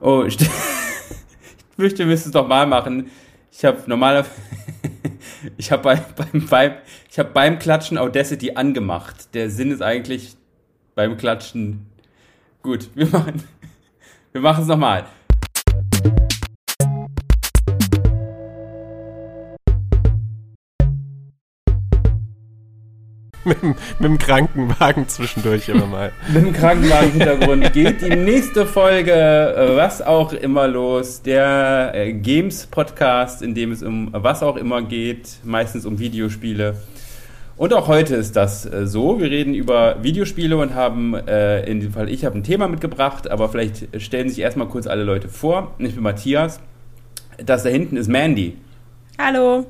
Oh, ich, ich möchte, wir müssen es doch mal machen. Ich habe normalerweise, ich habe bei, beim, beim, ich habe beim Klatschen Audacity angemacht. Der Sinn ist eigentlich beim Klatschen. Gut, wir machen, wir machen es nochmal. Mit, mit dem Krankenwagen zwischendurch immer mal. mit dem Krankenwagen-Hintergrund geht die nächste Folge, was auch immer los, der äh, Games-Podcast, in dem es um was auch immer geht, meistens um Videospiele. Und auch heute ist das äh, so. Wir reden über Videospiele und haben, äh, in dem Fall ich habe ein Thema mitgebracht, aber vielleicht stellen sich erstmal kurz alle Leute vor. Ich bin Matthias. Das da hinten ist Mandy. Hallo.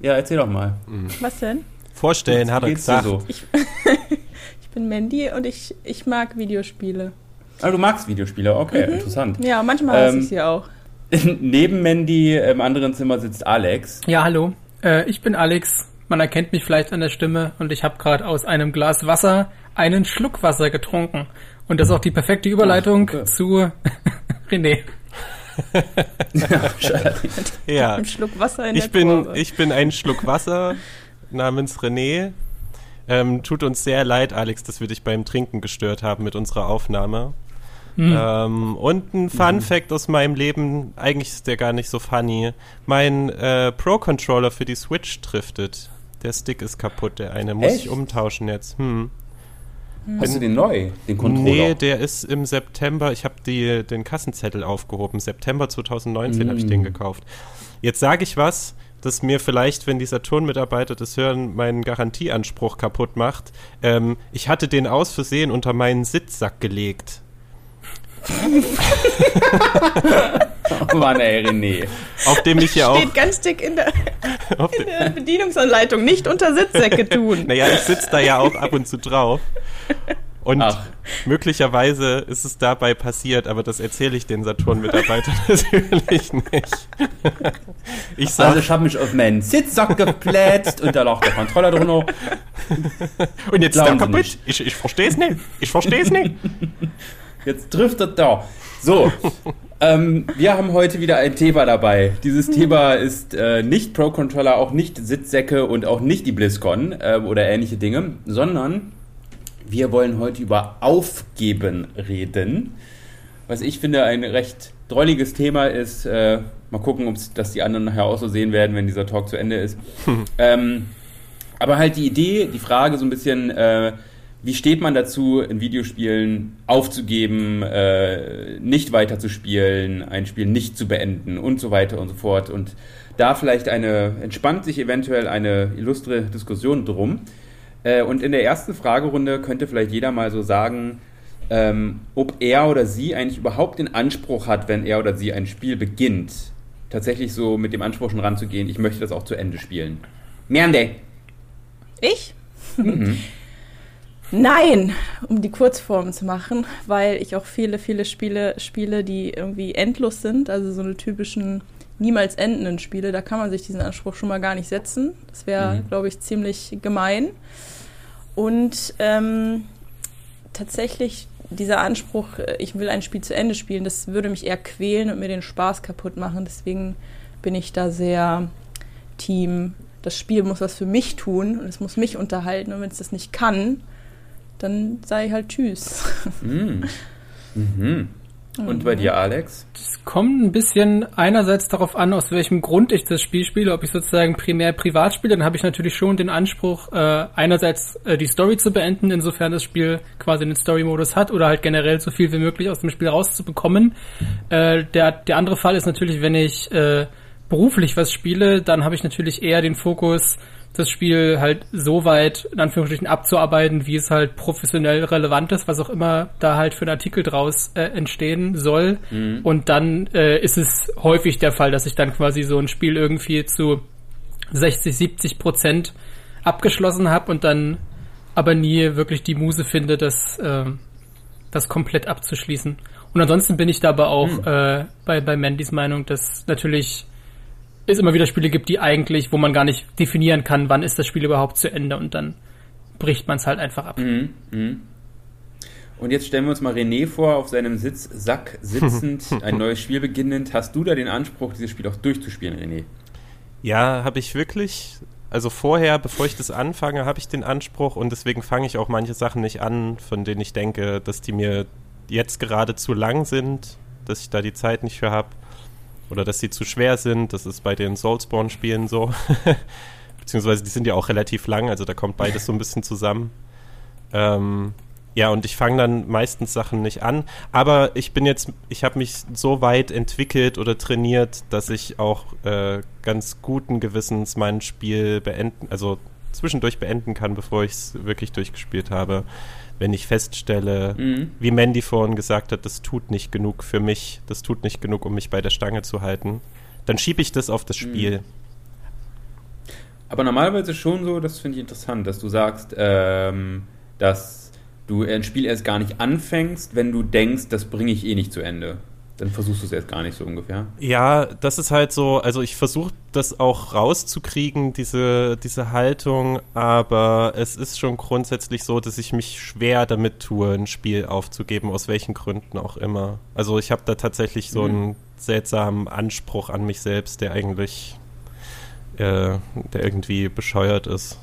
Ja, erzähl doch mal. Was denn? Vorstellen, hat er gesagt. so? Ich, ich bin Mandy und ich, ich mag Videospiele. Ah, du magst Videospiele, okay, interessant. Ja, manchmal hasse Ähm, ich sie auch. Neben Mandy im anderen Zimmer sitzt Alex. Ja, hallo. Äh, ich bin Alex. Man erkennt mich vielleicht an der Stimme und ich habe gerade aus einem Glas Wasser einen Schluck Wasser getrunken. Und das ist auch die perfekte Überleitung Ach, okay. zu René. Ja, Ein Schluck Wasser in ich der bin, Kurve. ich bin ein Schluck Wasser namens René. Ähm, tut uns sehr leid, Alex, dass wir dich beim Trinken gestört haben mit unserer Aufnahme. Hm. Ähm, und ein Fun Fact aus meinem Leben, eigentlich ist der gar nicht so funny. Mein äh, Pro-Controller für die Switch driftet. Der Stick ist kaputt, der eine. Muss Echt? ich umtauschen jetzt. Hm. Hast du den neu, den Controller? Nee, der ist im September, ich habe den Kassenzettel aufgehoben. September 2019 habe ich den Mm. gekauft. Jetzt sage ich was, das mir vielleicht, wenn dieser Turnmitarbeiter das hören, meinen Garantieanspruch kaputt macht. Ähm, ich hatte den aus Versehen unter meinen Sitzsack gelegt. Oh Mann, ey, René. Auf dem ich ja auch. Steht ganz dick in der, Auf in der Bedienungsanleitung. Nicht unter Sitzsäcke tun. naja, ich sitze da ja auch ab und zu drauf. Und Ach. möglicherweise ist es dabei passiert, aber das erzähle ich den Saturn-Mitarbeitern natürlich nicht. Ich sag, Also ich habe mich auf meinen Sitzsack geplätzt und da lag der Controller drunter. Und jetzt ist Glauben der Sie kaputt. nicht. Ich, ich verstehe es nicht. Ich verstehe es nicht. Jetzt driftet da. So, ähm, wir haben heute wieder ein Thema dabei. Dieses Thema ist äh, nicht Pro-Controller, auch nicht Sitzsäcke und auch nicht die BlizzCon äh, oder ähnliche Dinge, sondern wir wollen heute über Aufgeben reden. Was ich finde ein recht drolliges Thema ist. Äh, mal gucken, ob das die anderen nachher auch so sehen werden, wenn dieser Talk zu Ende ist. ähm, aber halt die Idee, die Frage so ein bisschen, äh, wie steht man dazu, in Videospielen aufzugeben, äh, nicht weiterzuspielen, ein Spiel nicht zu beenden und so weiter und so fort. Und da vielleicht eine, entspannt sich eventuell eine illustre Diskussion drum. Äh, und in der ersten Fragerunde könnte vielleicht jeder mal so sagen, ähm, ob er oder sie eigentlich überhaupt den Anspruch hat, wenn er oder sie ein Spiel beginnt, tatsächlich so mit dem Anspruch schon ranzugehen, ich möchte das auch zu Ende spielen. Mernde. Ich? Nein, um die Kurzform zu machen, weil ich auch viele, viele Spiele spiele, die irgendwie endlos sind, also so eine typischen niemals endenden Spiele. Da kann man sich diesen Anspruch schon mal gar nicht setzen. Das wäre, Mhm. glaube ich, ziemlich gemein. Und ähm, tatsächlich dieser Anspruch, äh, ich will ein Spiel zu Ende spielen, das würde mich eher quälen und mir den Spaß kaputt machen. Deswegen bin ich da sehr Team. Das Spiel muss was für mich tun und es muss mich unterhalten. Und wenn es das nicht kann, dann sei halt Tschüss. Mhm. Mhm. Und bei dir, Alex? Es kommt ein bisschen einerseits darauf an, aus welchem Grund ich das Spiel spiele, ob ich sozusagen primär privat spiele, dann habe ich natürlich schon den Anspruch, äh, einerseits äh, die Story zu beenden, insofern das Spiel quasi einen Story-Modus hat oder halt generell so viel wie möglich aus dem Spiel rauszubekommen. Äh, der, der andere Fall ist natürlich, wenn ich äh, beruflich was spiele, dann habe ich natürlich eher den Fokus, das Spiel halt so weit in Anführungsstrichen abzuarbeiten, wie es halt professionell relevant ist, was auch immer da halt für ein Artikel draus äh, entstehen soll. Und dann äh, ist es häufig der Fall, dass ich dann quasi so ein Spiel irgendwie zu 60, 70 Prozent abgeschlossen habe und dann aber nie wirklich die Muse finde, das, äh, das komplett abzuschließen. Und ansonsten bin ich da aber auch äh, bei, bei Mandys Meinung, dass natürlich es immer wieder Spiele gibt, die eigentlich, wo man gar nicht definieren kann, wann ist das Spiel überhaupt zu Ende und dann bricht man es halt einfach ab. Mhm. Mhm. Und jetzt stellen wir uns mal René vor, auf seinem Sitzsack sitzend, ein neues Spiel beginnend. Hast du da den Anspruch, dieses Spiel auch durchzuspielen, René? Ja, habe ich wirklich. Also vorher, bevor ich das anfange, habe ich den Anspruch und deswegen fange ich auch manche Sachen nicht an, von denen ich denke, dass die mir jetzt gerade zu lang sind, dass ich da die Zeit nicht für habe oder dass sie zu schwer sind. Das ist bei den Soulspawn-Spielen so. Beziehungsweise die sind ja auch relativ lang, also da kommt beides so ein bisschen zusammen. Ähm, ja, und ich fange dann meistens Sachen nicht an. Aber ich bin jetzt, ich habe mich so weit entwickelt oder trainiert, dass ich auch äh, ganz guten Gewissens mein Spiel beenden, also zwischendurch beenden kann, bevor ich es wirklich durchgespielt habe. Wenn ich feststelle, mhm. wie Mandy vorhin gesagt hat, das tut nicht genug für mich, das tut nicht genug, um mich bei der Stange zu halten, dann schiebe ich das auf das mhm. Spiel. Aber normalerweise schon so, das finde ich interessant, dass du sagst, ähm, dass du ein Spiel erst gar nicht anfängst, wenn du denkst, das bringe ich eh nicht zu Ende. Dann versuchst du es erst gar nicht so ungefähr. Ja, das ist halt so, also ich versuche das auch rauszukriegen, diese, diese Haltung, aber es ist schon grundsätzlich so, dass ich mich schwer damit tue, ein Spiel aufzugeben, aus welchen Gründen auch immer. Also ich habe da tatsächlich so mhm. einen seltsamen Anspruch an mich selbst, der eigentlich, äh, der irgendwie bescheuert ist.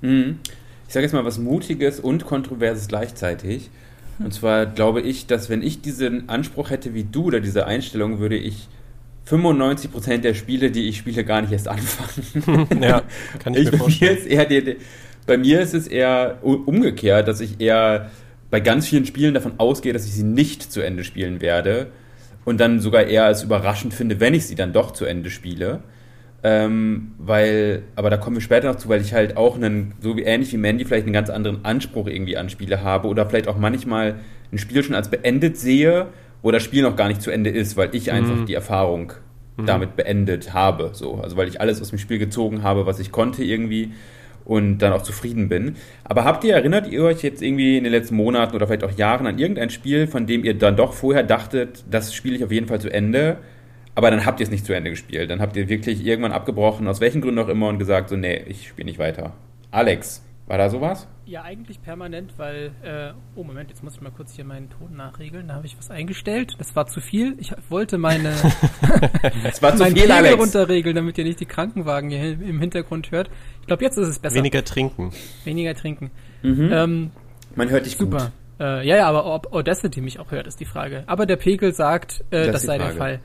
Mhm ich sage jetzt mal was Mutiges und Kontroverses gleichzeitig. Und zwar glaube ich, dass wenn ich diesen Anspruch hätte wie du oder diese Einstellung, würde ich 95% der Spiele, die ich spiele, gar nicht erst anfangen. ja, kann ich, ich mir vorstellen. Mir eher die, bei mir ist es eher umgekehrt, dass ich eher bei ganz vielen Spielen davon ausgehe, dass ich sie nicht zu Ende spielen werde und dann sogar eher als überraschend finde, wenn ich sie dann doch zu Ende spiele. Ähm, weil, aber da kommen wir später noch zu, weil ich halt auch einen, so wie ähnlich wie Mandy, vielleicht einen ganz anderen Anspruch irgendwie an Spiele habe oder vielleicht auch manchmal ein Spiel schon als beendet sehe, wo das Spiel noch gar nicht zu Ende ist, weil ich einfach mhm. die Erfahrung mhm. damit beendet habe. So. Also weil ich alles aus dem Spiel gezogen habe, was ich konnte irgendwie und dann auch zufrieden bin. Aber habt ihr, erinnert ihr euch jetzt irgendwie in den letzten Monaten oder vielleicht auch Jahren an irgendein Spiel, von dem ihr dann doch vorher dachtet, das spiele ich auf jeden Fall zu Ende aber dann habt ihr es nicht zu Ende gespielt. Dann habt ihr wirklich irgendwann abgebrochen, aus welchen Gründen auch immer, und gesagt, so, nee, ich spiele nicht weiter. Alex, war da sowas? Ja, eigentlich permanent, weil, äh, oh Moment, jetzt muss ich mal kurz hier meinen Ton nachregeln. Da habe ich was eingestellt. Das war zu viel. Ich wollte meine das war zu viel, Alex. runterregeln, damit ihr nicht die Krankenwagen hier im Hintergrund hört. Ich glaube, jetzt ist es besser. Weniger trinken. Weniger trinken. Mhm. Ähm, Man hört dich super. Gut. Äh, ja, ja, aber ob Audacity mich auch hört, ist die Frage. Aber der Pegel sagt, äh, das, das sei Frage. der Fall.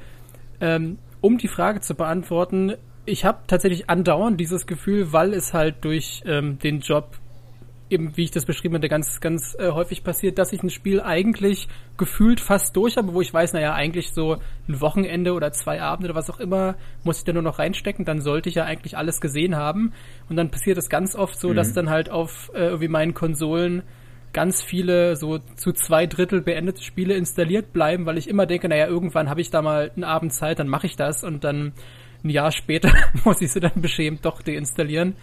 Ähm, um die Frage zu beantworten, ich habe tatsächlich andauernd dieses Gefühl, weil es halt durch ähm, den Job eben, wie ich das beschrieben hatte, ganz, ganz äh, häufig passiert, dass ich ein Spiel eigentlich gefühlt fast durch habe, wo ich weiß, naja, eigentlich so ein Wochenende oder zwei Abende oder was auch immer, muss ich da nur noch reinstecken, dann sollte ich ja eigentlich alles gesehen haben. Und dann passiert es ganz oft so, mhm. dass dann halt auf äh, irgendwie meinen Konsolen ganz viele so zu zwei Drittel beendete Spiele installiert bleiben, weil ich immer denke, naja, irgendwann habe ich da mal einen Abend Zeit, dann mache ich das und dann ein Jahr später muss ich sie dann beschämt doch deinstallieren.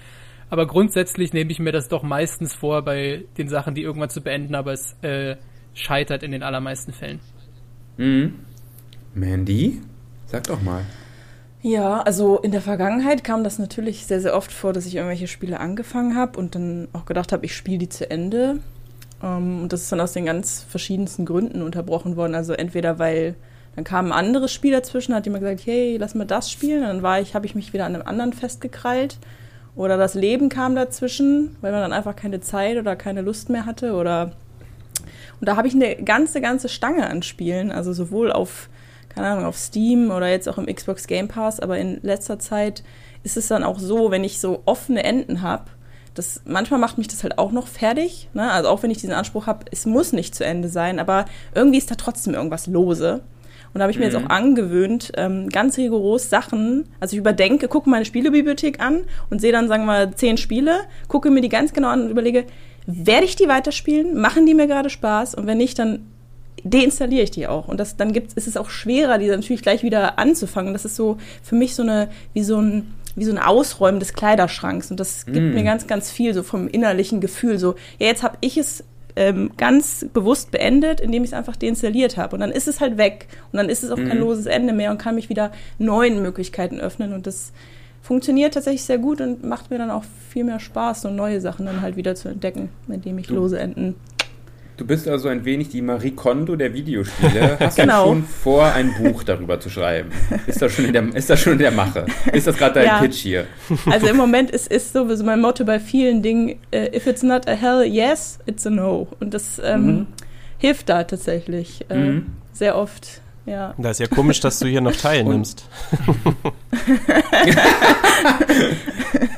Aber grundsätzlich nehme ich mir das doch meistens vor bei den Sachen, die irgendwann zu beenden, aber es äh, scheitert in den allermeisten Fällen. Mhm. Mandy, sag doch mal. Ja, also in der Vergangenheit kam das natürlich sehr, sehr oft vor, dass ich irgendwelche Spiele angefangen habe und dann auch gedacht habe, ich spiele die zu Ende. Ähm, und das ist dann aus den ganz verschiedensten Gründen unterbrochen worden. Also entweder weil dann kam ein anderes Spiel dazwischen, hat jemand gesagt, hey, lass mal das spielen. Und dann war ich, habe ich mich wieder an einem anderen festgekrallt. Oder das Leben kam dazwischen, weil man dann einfach keine Zeit oder keine Lust mehr hatte. Oder und da habe ich eine ganze, ganze Stange an Spielen, also sowohl auf, keine Ahnung, auf Steam oder jetzt auch im Xbox Game Pass, aber in letzter Zeit ist es dann auch so, wenn ich so offene Enden habe, das manchmal macht mich das halt auch noch fertig. Ne? Also auch wenn ich diesen Anspruch habe, es muss nicht zu Ende sein, aber irgendwie ist da trotzdem irgendwas lose. Und da habe ich mir mhm. jetzt auch angewöhnt, ähm, ganz rigoros Sachen, also ich überdenke, gucke meine Spielebibliothek an und sehe dann, sagen wir mal, zehn Spiele, gucke mir die ganz genau an und überlege, werde ich die weiterspielen? Machen die mir gerade Spaß? Und wenn nicht, dann deinstalliere ich die auch. Und das, dann gibt's, ist es auch schwerer, die natürlich gleich wieder anzufangen. Das ist so für mich so eine, wie so ein wie so ein Ausräumen des Kleiderschranks. Und das gibt mm. mir ganz, ganz viel so vom innerlichen Gefühl. So, ja, jetzt habe ich es ähm, ganz bewusst beendet, indem ich es einfach deinstalliert habe. Und dann ist es halt weg. Und dann ist es auch mm. kein loses Ende mehr und kann mich wieder neuen Möglichkeiten öffnen. Und das funktioniert tatsächlich sehr gut und macht mir dann auch viel mehr Spaß, so neue Sachen dann halt wieder zu entdecken, indem ich lose Enden Du bist also ein wenig die Marie Kondo der Videospiele. Hast Genau. du schon vor, ein Buch darüber zu schreiben? Ist das schon in der, ist das schon in der Mache? Ist das gerade dein Ja. Pitch hier? Also im Moment ist, ist sowieso mein Motto bei vielen Dingen, äh, if it's not a hell yes, it's a no. Und das ähm, Mhm. hilft da tatsächlich äh, Mhm. sehr oft. Ja. Da ist ja komisch, dass du hier noch teilnimmst.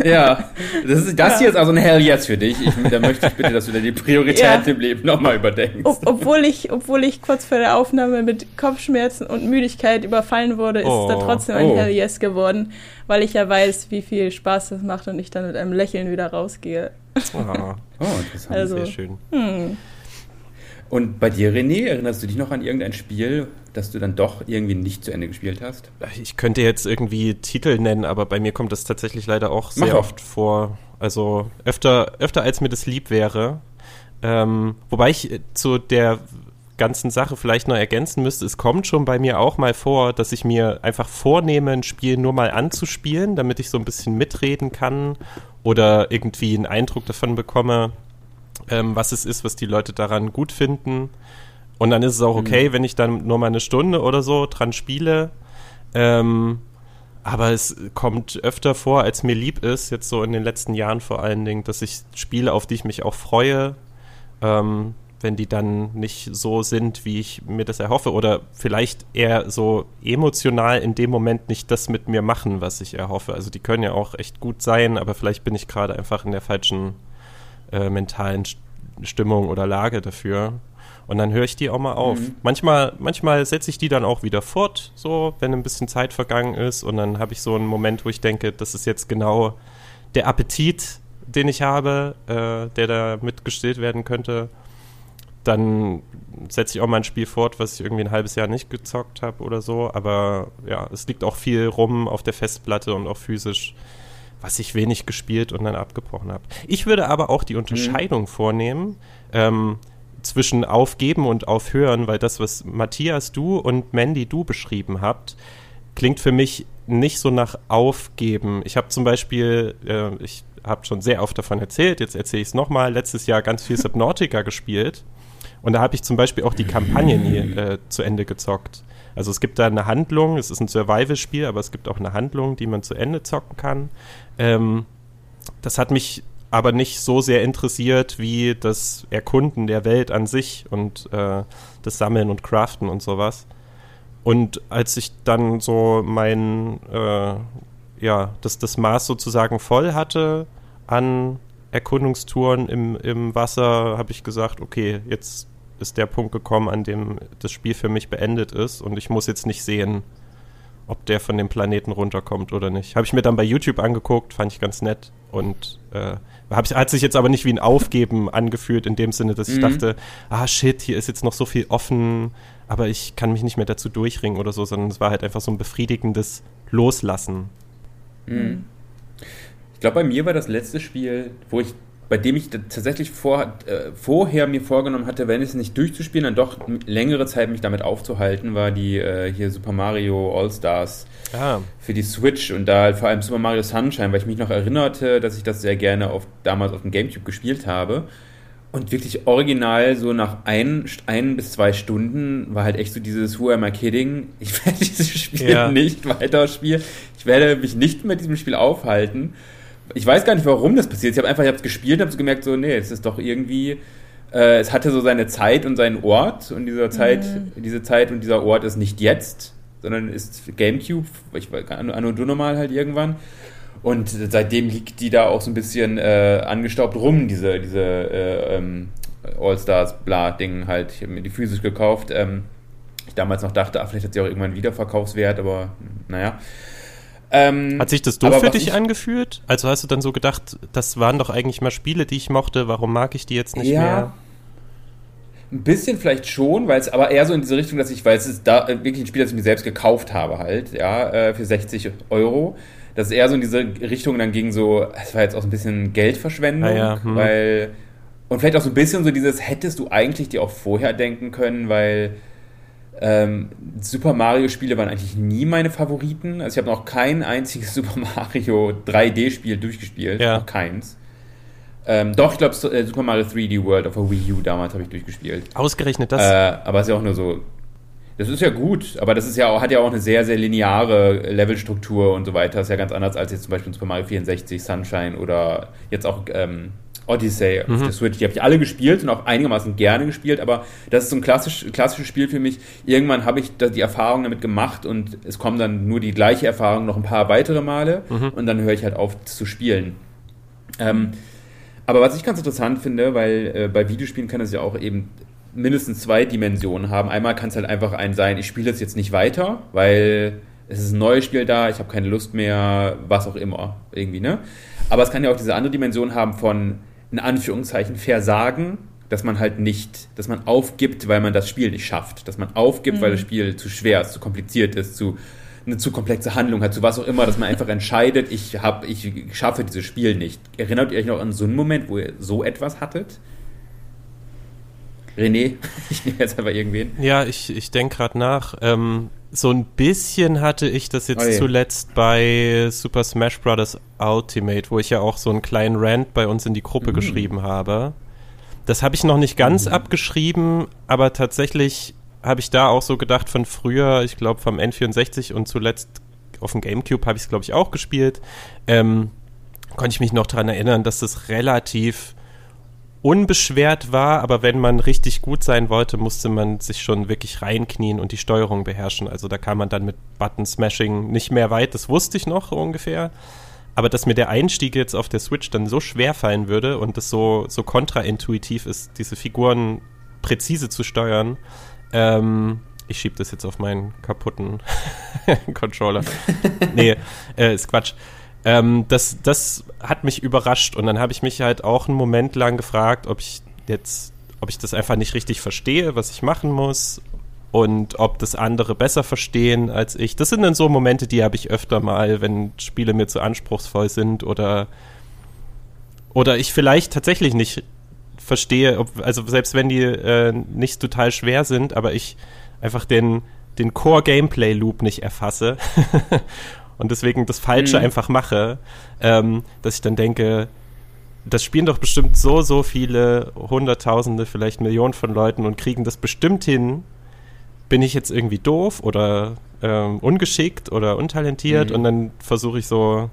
Ja, das, ist, das hier ist also ein Hell Yes für dich. Ich, da möchte ich bitte, dass du dir die Prioritäten Ja. im Leben nochmal überdenkst. Ob, obwohl, ich, obwohl ich kurz vor der Aufnahme mit Kopfschmerzen und Müdigkeit überfallen wurde, ist Oh. es dann trotzdem ein Oh. Hell Yes geworden, weil ich ja weiß, wie viel Spaß das macht und ich dann mit einem Lächeln wieder rausgehe. Ah, Oh, interessant. Also- sehr schön. Hm. Und bei dir, René, erinnerst du dich noch an irgendein Spiel, das du dann doch irgendwie nicht zu Ende gespielt hast? Ich könnte jetzt irgendwie Titel nennen, aber bei mir kommt das tatsächlich leider auch Mach sehr doch. oft vor. Also öfter, öfter als mir das lieb wäre. Ähm, wobei ich zu der ganzen Sache vielleicht noch ergänzen müsste, es kommt schon bei mir auch mal vor, dass ich mir einfach vornehme, ein Spiel nur mal anzuspielen, damit ich so ein bisschen mitreden kann oder irgendwie einen Eindruck davon bekomme, ähm, was es ist, was die Leute daran gut finden. Und dann ist es auch okay, wenn ich dann nur mal eine Stunde oder so dran spiele. Ähm, aber es kommt öfter vor, als mir lieb ist, jetzt so in den letzten Jahren vor allen Dingen, dass ich Spiele, auf die ich mich auch freue, ähm, wenn die dann nicht so sind, wie ich mir das erhoffe, oder vielleicht eher so emotional in dem Moment nicht das mit mir machen, was ich erhoffe. Also die können ja auch echt gut sein, aber vielleicht bin ich gerade einfach in der falschen äh, mentalen St- Stimmung oder Lage dafür. Und dann höre ich die auch mal auf. Mhm. Manchmal, manchmal setze ich die dann auch wieder fort, so, wenn ein bisschen Zeit vergangen ist. Und dann habe ich so einen Moment, wo ich denke, das ist jetzt genau der Appetit, den ich habe, äh, der da mitgestillt werden könnte. Dann setze ich auch mal ein Spiel fort, was ich irgendwie ein halbes Jahr nicht gezockt habe oder so. Aber ja, es liegt auch viel rum auf der Festplatte und auch physisch, was ich wenig gespielt und dann abgebrochen habe. Ich würde aber auch die Unterscheidung vornehmen ähm, zwischen Aufgeben und Aufhören, weil das, was Matthias, du und Mandy, du beschrieben habt, klingt für mich nicht so nach Aufgeben. Ich habe zum Beispiel, äh, ich habe schon sehr oft davon erzählt, jetzt erzähle ich es nochmal, letztes Jahr ganz viel Subnautica gespielt. Und da habe ich zum Beispiel auch die Kampagne nie äh, zu Ende gezockt. Also es gibt da eine Handlung, es ist ein Survival-Spiel, aber es gibt auch eine Handlung, die man zu Ende zocken kann. Ähm, das hat mich aber nicht so sehr interessiert wie das Erkunden der Welt an sich und äh, das Sammeln und Craften und sowas. Und als ich dann so mein, äh, ja, das, das Maß sozusagen voll hatte an Erkundungstouren im, im Wasser, habe ich gesagt, okay, jetzt ist der Punkt gekommen, an dem das Spiel für mich beendet ist und ich muss jetzt nicht sehen, ob der von dem Planeten runterkommt oder nicht. Habe ich mir dann bei YouTube angeguckt, fand ich ganz nett und äh, ich, hat sich jetzt aber nicht wie ein Aufgeben angefühlt in dem Sinne, dass ich Mhm. dachte, ah shit, hier ist jetzt noch so viel offen, aber ich kann mich nicht mehr dazu durchringen oder so, sondern es war halt einfach so ein befriedigendes Loslassen. Mhm. Ich glaube, bei mir war das letzte Spiel, wo ich, bei dem ich tatsächlich vor, äh, vorher mir vorgenommen hatte, wenn es nicht durchzuspielen, dann doch längere Zeit mich damit aufzuhalten, war die äh, hier Super Mario All-Stars Ah, für die Switch und da halt vor allem Super Mario Sunshine, weil ich mich noch erinnerte, dass ich das sehr gerne auf, damals auf dem Gamecube gespielt habe. Und wirklich original, so nach ein, ein bis zwei Stunden war halt echt so dieses Who am I kidding? Ich werde dieses Spiel Ja. nicht weiterspielen. Ich werde mich nicht mit diesem Spiel aufhalten. Ich weiß gar nicht, warum das passiert. Ich habe einfach, ich habe es gespielt und habe so gemerkt, so, nee, es ist doch irgendwie, äh, es hatte so seine Zeit und seinen Ort und dieser Zeit, diese Zeit und dieser Ort ist nicht jetzt, sondern ist Gamecube, ich weiß, Anno Anno Dunomal halt irgendwann. Und seitdem liegt die da auch so ein bisschen äh, angestaubt rum, diese, diese äh, ähm, All-Stars-Bla-Ding halt. Ich habe mir die physisch gekauft. Ähm, ich damals noch dachte, ah, vielleicht hat sie auch irgendwann einen Wiederverkaufswert, aber naja. Ähm, hat sich das doof für dich ich- angefühlt? Also hast du dann so gedacht, das waren doch eigentlich mal Spiele, die ich mochte, warum mag ich die jetzt nicht ja, mehr? Ein bisschen vielleicht schon, weil es aber eher so in diese Richtung, dass ich, weil es ist da wirklich ein Spiel, das ich mir selbst gekauft habe halt, ja, äh, für 60 Euro. Das ist eher so in diese Richtung dann ging so, es war jetzt auch so ein bisschen Geldverschwendung, Ah ja, hm. weil und vielleicht auch so ein bisschen so dieses, hättest du eigentlich dir auch vorher denken können, weil ähm, Super Mario Spiele waren eigentlich nie meine Favoriten. Also ich habe noch kein einziges Super Mario 3D Spiel durchgespielt, Ja. noch keins. Ähm, doch, ich glaube, äh, Super Mario 3D World auf der Wii U damals habe ich durchgespielt. Ausgerechnet das. Äh, aber es ist ja auch nur so. Das ist ja gut, aber das ist ja auch, hat ja auch eine sehr, sehr lineare Levelstruktur und so weiter. Das ist ja ganz anders als jetzt zum Beispiel Super Mario 64, Sunshine oder jetzt auch ähm, Odyssey mhm. auf der Switch. Die habe ich alle gespielt und auch einigermaßen gerne gespielt, aber das ist so ein klassisch, klassisches Spiel für mich. Irgendwann habe ich die Erfahrung damit gemacht und es kommen dann nur die gleiche Erfahrung noch ein paar weitere Male mhm. und dann höre ich halt auf zu spielen. Ähm, aber was ich ganz interessant finde, weil äh, bei Videospielen kann es ja auch eben mindestens zwei Dimensionen haben. Einmal kann es halt einfach ein sein, ich spiele es jetzt nicht weiter, weil es ist ein neues Spiel da, ich habe keine Lust mehr, was auch immer, irgendwie, ne? Aber es kann ja auch diese andere Dimension haben von, in Anführungszeichen, Versagen, dass man halt nicht, dass man aufgibt, weil man das Spiel nicht schafft. Dass man aufgibt, mhm. weil das Spiel zu schwer ist, zu kompliziert ist, zu eine zu komplexe Handlung hat, zu was auch immer, dass man einfach entscheidet, ich, hab, ich schaffe dieses Spiel nicht. Erinnert ihr euch noch an so einen Moment, wo ihr so etwas hattet? René, ich nehme jetzt einfach irgendwen. Ja, ich, ich denke gerade nach. Ähm, so ein bisschen hatte ich das jetzt oh zuletzt bei Super Smash Bros. Ultimate, wo ich ja auch so einen kleinen Rant bei uns in die Gruppe mhm. geschrieben habe. Das habe ich noch nicht ganz mhm. abgeschrieben, aber tatsächlich habe ich da auch so gedacht von früher, ich glaube vom N64 und zuletzt auf dem Gamecube habe ich es, glaube ich, auch gespielt. Ähm, konnte ich mich noch daran erinnern, dass das relativ unbeschwert war, aber wenn man richtig gut sein wollte, musste man sich schon wirklich reinknien und die Steuerung beherrschen. Also da kam man dann mit Button Smashing nicht mehr weit, das wusste ich noch ungefähr. Aber dass mir der Einstieg jetzt auf der Switch dann so schwer fallen würde und das so, so kontraintuitiv ist, diese Figuren präzise zu steuern, ähm, ich schiebe das jetzt auf meinen kaputten Controller. nee, äh, ist Quatsch. Ähm, das, das hat mich überrascht. Und dann habe ich mich halt auch einen Moment lang gefragt, ob ich jetzt, ob ich das einfach nicht richtig verstehe, was ich machen muss. Und ob das andere besser verstehen als ich. Das sind dann so Momente, die habe ich öfter mal, wenn Spiele mir zu anspruchsvoll sind oder oder ich vielleicht tatsächlich nicht verstehe, ob, also selbst wenn die äh, nicht total schwer sind, aber ich einfach den, den Core-Gameplay-Loop nicht erfasse und deswegen das Falsche mhm. einfach mache, ähm, dass ich dann denke, das spielen doch bestimmt so, so viele Hunderttausende, vielleicht Millionen von Leuten und kriegen das bestimmt hin. Bin ich jetzt irgendwie doof oder ähm, ungeschickt oder untalentiert? Mhm. Und dann versuche ich so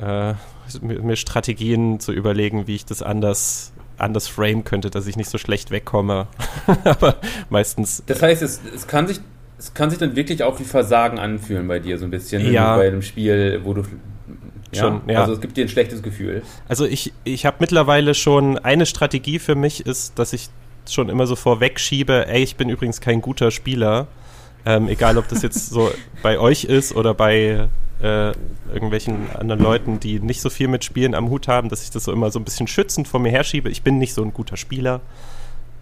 äh, mir Strategien zu überlegen, wie ich das anders anders frame könnte, dass ich nicht so schlecht wegkomme. Aber meistens. Das heißt, es, es kann sich es kann sich dann wirklich auch wie Versagen anfühlen bei dir so ein bisschen ja. bei einem Spiel, wo du ja, schon, ja. Also es gibt dir ein schlechtes Gefühl. Also ich, ich habe mittlerweile schon eine Strategie für mich ist, dass ich schon immer so vorwegschiebe, ey, ich bin übrigens kein guter Spieler. Ähm, egal, ob das jetzt so bei euch ist oder bei äh, irgendwelchen anderen Leuten, die nicht so viel mit Spielen am Hut haben, dass ich das so immer so ein bisschen schützend vor mir herschiebe. Ich bin nicht so ein guter Spieler.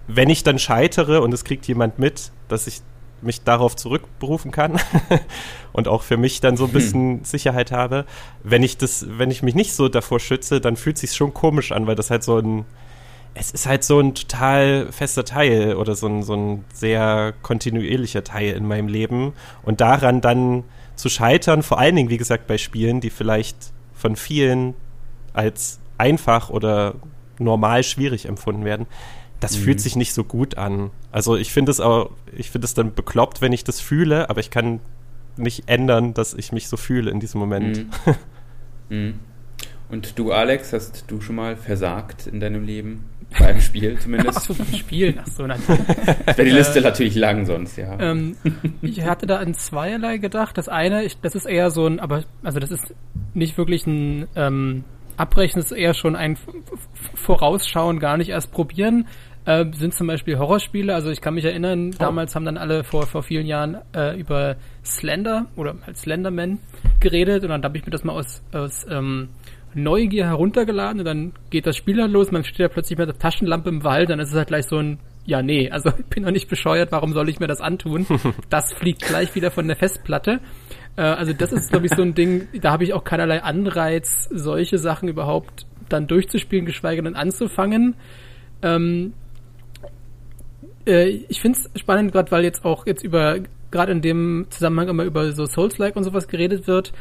Wenn ich dann scheitere und es kriegt jemand mit, dass ich mich darauf zurückberufen kann und auch für mich dann so ein hm. bisschen hm. Sicherheit habe. Wenn ich das, wenn ich mich nicht so davor schütze, dann fühlt sich schon komisch an, weil das halt so ein, es ist halt so ein total fester Teil oder so ein, so ein sehr kontinuierlicher Teil in meinem Leben und daran dann zu scheitern, vor allen Dingen, wie gesagt, bei Spielen, die vielleicht von vielen als einfach oder normal schwierig empfunden werden, das mhm. fühlt sich nicht so gut an. Also ich finde es auch, ich finde es dann bekloppt, wenn ich das fühle, aber ich kann nicht ändern, dass ich mich so fühle in diesem Moment. Mhm. mhm. Und du, Alex, hast du schon mal versagt in deinem Leben? Beim Spiel zumindest. Ach so, beim Spielen. Ach so, nein. Wäre die Liste äh, natürlich lang sonst, ja. Ähm, ich hatte da an zweierlei gedacht. Das eine, ich, das ist eher so ein, aber, also das ist nicht wirklich ein ähm, Abbrechen, das ist eher schon ein Vorausschauen, gar nicht erst probieren. Äh, sind zum Beispiel Horrorspiele. Also ich kann mich erinnern, oh. damals haben dann alle vor, vor vielen Jahren äh, über Slender oder halt Slenderman geredet und dann habe ich mir das mal aus, aus ähm, Neugier heruntergeladen und dann geht das Spiel halt los, man steht ja plötzlich mit der Taschenlampe im Wald, dann ist es halt gleich so ein, ja nee, also ich bin doch nicht bescheuert, warum soll ich mir das antun? Das fliegt gleich wieder von der Festplatte. Äh, also das ist, glaube ich, so ein Ding, da habe ich auch keinerlei Anreiz, solche Sachen überhaupt dann durchzuspielen, geschweige denn anzufangen. Ähm, äh, ich finde es spannend, gerade weil jetzt auch jetzt über, gerade in dem Zusammenhang immer über so Souls-like und sowas geredet wird.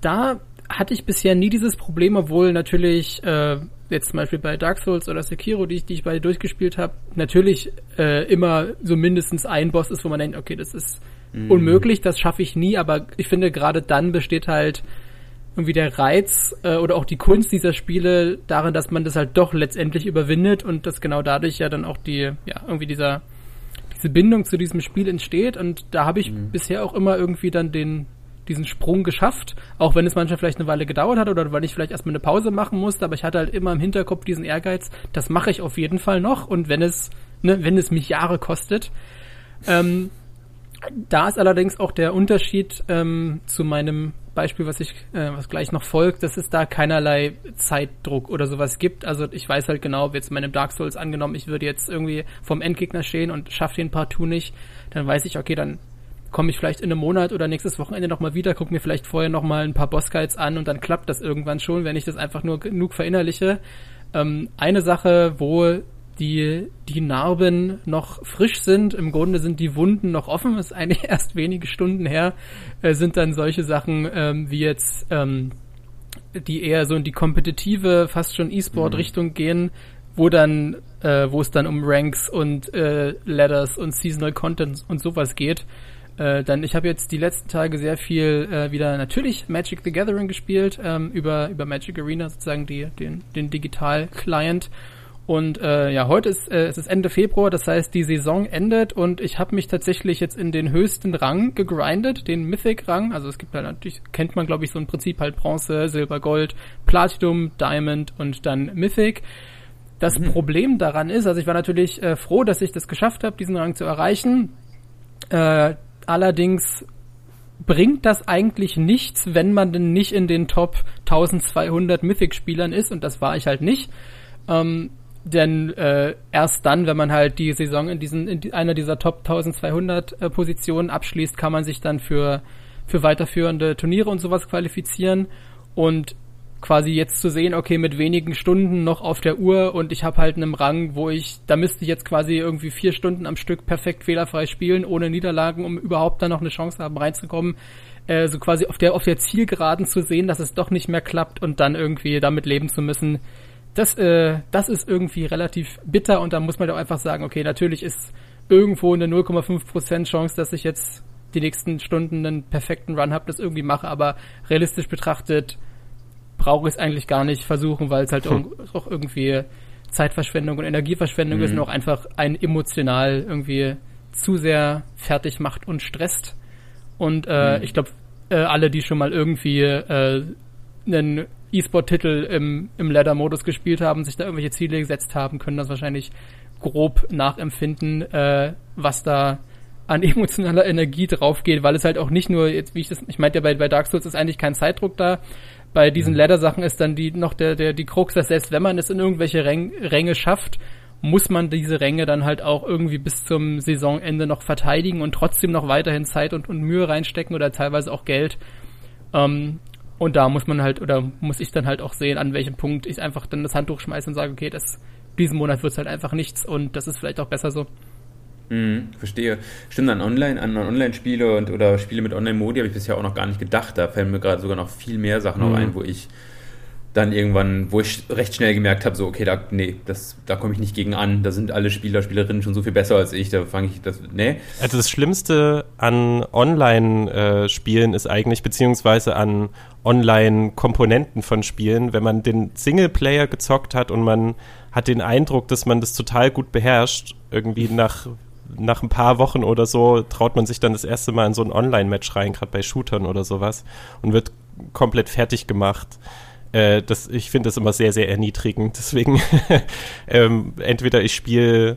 Da hatte ich bisher nie dieses Problem, obwohl natürlich äh, jetzt zum Beispiel bei Dark Souls oder Sekiro, die ich, die ich beide durchgespielt habe, natürlich äh, immer so mindestens ein Boss ist, wo man denkt, okay, das ist mm. unmöglich, das schaffe ich nie, aber ich finde gerade dann besteht halt irgendwie der Reiz äh, oder auch die Kunst dieser Spiele darin, dass man das halt doch letztendlich überwindet und dass genau dadurch ja dann auch die, ja, irgendwie dieser diese Bindung zu diesem Spiel entsteht und da habe ich mhm. bisher auch immer irgendwie dann den diesen Sprung geschafft, auch wenn es manchmal vielleicht eine Weile gedauert hat oder weil ich vielleicht erstmal eine Pause machen musste, aber ich hatte halt immer im Hinterkopf diesen Ehrgeiz, das mache ich auf jeden Fall noch und wenn es, ne, wenn es mich Jahre kostet. Ähm, da ist allerdings auch der Unterschied ähm, zu meinem Beispiel, was ich, äh, was gleich noch folgt, dass es da keinerlei Zeitdruck oder sowas gibt. Also ich weiß halt genau, jetzt meinem Dark Souls angenommen, ich würde jetzt irgendwie vom Endgegner stehen und schaffe den partout nicht, dann weiß ich, okay, dann komme ich vielleicht in einem Monat oder nächstes Wochenende nochmal wieder, gucke mir vielleicht vorher nochmal ein paar Bossguides an und dann klappt das irgendwann schon, wenn ich das einfach nur genug verinnerliche. Ähm, eine Sache, wo die, die Narben noch frisch sind, im Grunde sind die Wunden noch offen, ist eigentlich erst wenige Stunden her, äh, sind dann solche Sachen ähm, wie jetzt, ähm, die eher so in die kompetitive, fast schon E-Sport-Richtung mhm. gehen, wo dann, äh, wo es dann um Ranks und äh, Ladders und Seasonal Content und sowas geht. Äh, dann ich habe jetzt die letzten Tage sehr viel äh, wieder natürlich Magic the Gathering gespielt ähm, über über Magic Arena sozusagen die den den Digital Client und äh, ja heute ist äh, es ist Ende Februar das heißt die Saison endet und ich habe mich tatsächlich jetzt in den höchsten Rang gegrindet den Mythic Rang also es gibt halt natürlich kennt man glaube ich so ein Prinzip halt Bronze Silber Gold Platinum Diamond und dann Mythic das mhm. Problem daran ist, also ich war natürlich äh, froh, dass ich das geschafft habe, diesen Rang zu erreichen. Äh, Allerdings bringt das eigentlich nichts, wenn man denn nicht in den Top 1200 Mythic-Spielern ist und das war ich halt nicht. Ähm, denn äh, erst dann, wenn man halt die Saison in diesen in einer dieser Top 1200 äh, Positionen abschließt, kann man sich dann für für weiterführende Turniere und sowas qualifizieren und quasi jetzt zu sehen, okay, mit wenigen Stunden noch auf der Uhr und ich habe halt einen Rang, wo ich, da müsste ich jetzt quasi irgendwie vier Stunden am Stück perfekt fehlerfrei spielen, ohne Niederlagen, um überhaupt dann noch eine Chance haben reinzukommen. Äh, so quasi auf der, auf der Zielgeraden zu sehen, dass es doch nicht mehr klappt und dann irgendwie damit leben zu müssen. Das, äh, das ist irgendwie relativ bitter und da muss man doch einfach sagen, okay, natürlich ist irgendwo eine 0,5% Chance, dass ich jetzt die nächsten Stunden einen perfekten Run habe, das irgendwie mache, aber realistisch betrachtet brauche ich es eigentlich gar nicht versuchen, weil es halt hm. auch irgendwie Zeitverschwendung und Energieverschwendung mhm. ist und auch einfach ein emotional irgendwie zu sehr fertig macht und stresst. Und äh, mhm. ich glaube, äh, alle, die schon mal irgendwie äh, einen E-Sport-Titel im, im Ladder-Modus gespielt haben, sich da irgendwelche Ziele gesetzt haben, können das wahrscheinlich grob nachempfinden, äh, was da an emotionaler Energie draufgeht, weil es halt auch nicht nur, jetzt wie ich das, ich meinte ja bei, bei Dark Souls ist eigentlich kein Zeitdruck da, bei diesen mhm. Ladder-Sachen ist dann die noch der, der, die Krux, dass selbst wenn man es in irgendwelche Räng, Ränge schafft, muss man diese Ränge dann halt auch irgendwie bis zum Saisonende noch verteidigen und trotzdem noch weiterhin Zeit und, und Mühe reinstecken oder teilweise auch Geld. Ähm, und da muss man halt, oder muss ich dann halt auch sehen, an welchem Punkt ich einfach dann das Handtuch schmeiße und sage, okay, das, diesen Monat wird es halt einfach nichts und das ist vielleicht auch besser so. Mhm, verstehe. Stimmt, an Online, an Online-Spiele und oder Spiele mit Online-Modi habe ich bisher auch noch gar nicht gedacht. Da fallen mir gerade sogar noch viel mehr Sachen mhm. auch ein, wo ich dann irgendwann, wo ich recht schnell gemerkt habe, so, okay, da, nee, das, da komme ich nicht gegen an. Da sind alle Spieler, Spielerinnen schon so viel besser als ich. Da fange ich das, nee. Also das Schlimmste an Online-Spielen ist eigentlich, beziehungsweise an Online-Komponenten von Spielen, wenn man den Singleplayer gezockt hat und man hat den Eindruck, dass man das total gut beherrscht, irgendwie nach nach ein paar Wochen oder so traut man sich dann das erste Mal in so ein Online-Match rein, gerade bei Shootern oder sowas, und wird komplett fertig gemacht. Äh, das, ich finde das immer sehr, sehr erniedrigend. Deswegen ähm, entweder ich spiele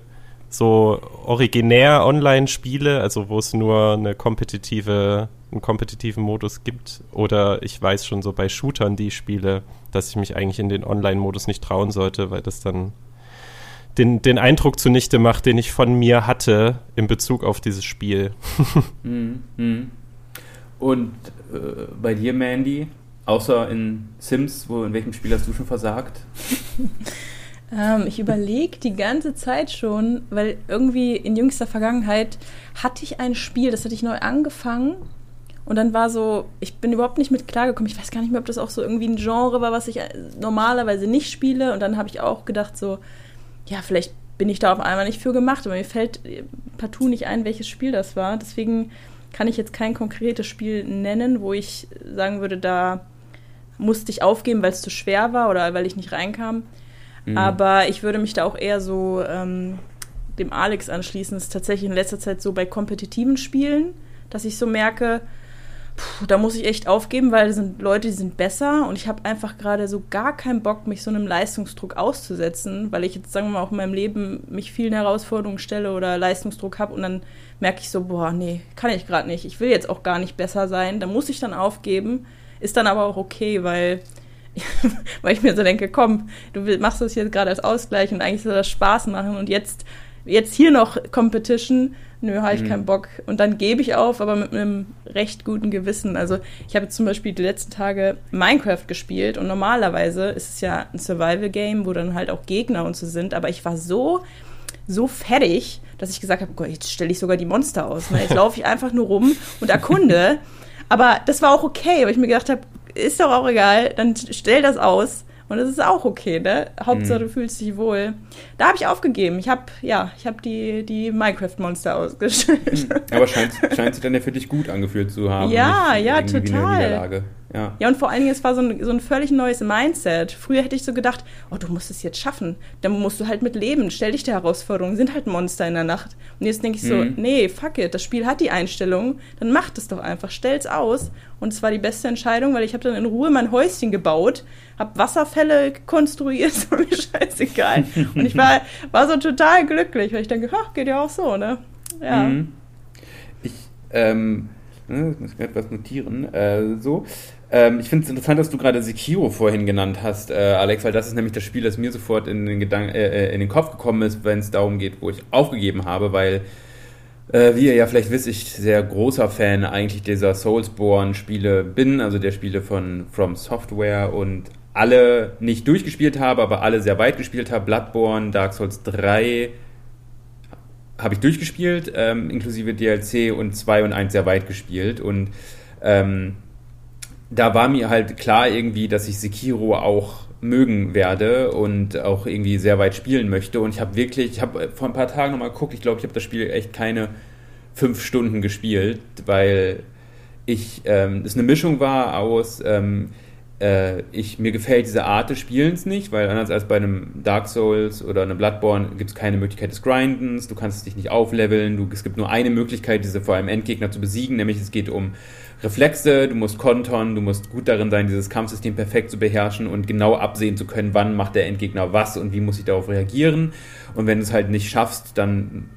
so originär Online-Spiele, also wo es nur eine kompetitive, einen kompetitiven Modus gibt, oder ich weiß schon so bei Shootern, die ich spiele, dass ich mich eigentlich in den Online-Modus nicht trauen sollte, weil das dann den, den Eindruck zunichte macht, den ich von mir hatte in Bezug auf dieses Spiel. Mhm, mhm. Und äh, bei dir, Mandy, außer in Sims, wo in welchem Spiel hast du schon versagt? ähm, ich überlege die ganze Zeit schon, weil irgendwie in jüngster Vergangenheit hatte ich ein Spiel, das hatte ich neu angefangen Und dann war so, ich bin überhaupt nicht mit klargekommen. Ich weiß gar nicht mehr, ob das auch so irgendwie ein Genre war, was ich äh, normalerweise nicht spiele. Und dann habe ich auch gedacht, so, ja, vielleicht bin ich da auf einmal nicht für gemacht. Aber mir fällt äh, partout nicht ein, welches Spiel das war. Deswegen kann ich jetzt kein konkretes Spiel nennen, wo ich sagen würde, da musste ich aufgeben, weil es zu schwer war oder weil ich nicht reinkam. Mhm. Aber ich würde mich da auch eher so ähm, dem Alex anschließen. Es ist tatsächlich in letzter Zeit so bei kompetitiven Spielen, dass ich so merke, puh, da muss ich echt aufgeben, weil da sind Leute, die sind besser und ich habe einfach gerade so gar keinen Bock, mich so einem Leistungsdruck auszusetzen, weil ich jetzt, sagen wir mal, auch in meinem Leben mich vielen Herausforderungen stelle oder Leistungsdruck habe und dann merke ich so, boah, nee, kann ich gerade nicht. Ich will jetzt auch gar nicht besser sein. Da muss ich dann aufgeben. Ist dann aber auch okay, weil weil ich mir so denke, komm, du machst das jetzt gerade als Ausgleich und eigentlich soll das Spaß machen und jetzt, jetzt hier noch Competition, nö, habe ich mhm. keinen Bock. Und dann gebe ich auf, aber mit einem recht guten Gewissen. Also ich habe zum Beispiel die letzten Tage Minecraft gespielt und normalerweise ist es ja ein Survival-Game, wo dann halt auch Gegner und so sind, aber ich war so so fertig, dass ich gesagt habe, Gott, jetzt stelle ich sogar die Monster aus. Ne? Jetzt laufe ich einfach nur rum und erkunde. Aber das war auch okay, weil ich mir gedacht habe, ist doch auch egal, dann stell das aus. Und das ist auch okay, ne? Hauptsache, mhm. du fühlst dich wohl. Da habe ich aufgegeben. Ich habe, ja, ich habe die, die Minecraft-Monster ausgestellt. Mhm. Aber scheint, scheint sich dann ja für dich gut angefühlt zu haben. Ja, ja, total. Ja. ja, und vor allen Dingen, es war so ein, so ein völlig neues Mindset. Früher hätte ich so gedacht, oh, du musst es jetzt schaffen. Dann musst du halt mit leben. Stell dich der Herausforderung. Sind halt Monster in der Nacht. Und jetzt denke ich so, mhm. nee, fuck it. Das Spiel hat die Einstellung. Dann mach es doch einfach. Stell's aus. Und es war die beste Entscheidung, weil ich habe dann in Ruhe mein Häuschen gebaut, habe Wasserfälle konstruiert, so mir scheißegal. Und ich war, war so total glücklich, weil ich denke, ach, geht ja auch so, ne? Ja. Mhm. Ich, ähm, ne, muss mir etwas notieren. Äh, so. Ähm, ich finde es interessant, dass du gerade Sekiro vorhin genannt hast, äh, Alex, weil das ist nämlich das Spiel, das mir sofort in den, Gedank äh, äh, in den Kopf gekommen ist, wenn es darum geht, wo ich aufgegeben habe, weil, äh, wie ihr ja vielleicht wisst, ich sehr großer Fan eigentlich dieser Soulsborne-Spiele bin, also der Spiele von From Software und alle nicht durchgespielt habe, aber alle sehr weit gespielt habe. Bloodborne, Dark Souls 3 habe ich durchgespielt, ähm, inklusive DLC und 2 und 1 sehr weit gespielt und ähm, da war mir halt klar irgendwie, dass ich Sekiro auch mögen werde und auch irgendwie sehr weit spielen möchte. Und ich habe wirklich, ich habe vor ein paar Tagen nochmal geguckt, ich glaube, ich habe das Spiel echt keine fünf Stunden gespielt, weil ich ähm, es eine Mischung war aus ähm, äh, ich, mir gefällt diese Art des Spielens nicht, weil anders als bei einem Dark Souls oder einem Bloodborne gibt es keine Möglichkeit des Grindens, du kannst dich nicht aufleveln, du, es gibt nur eine Möglichkeit, diese vor allem Endgegner zu besiegen, nämlich es geht um Reflexe, du musst kontern, du musst gut darin sein, dieses Kampfsystem perfekt zu beherrschen und genau absehen zu können, wann macht der Endgegner was und wie muss ich darauf reagieren. Und wenn du es halt nicht schaffst, dann,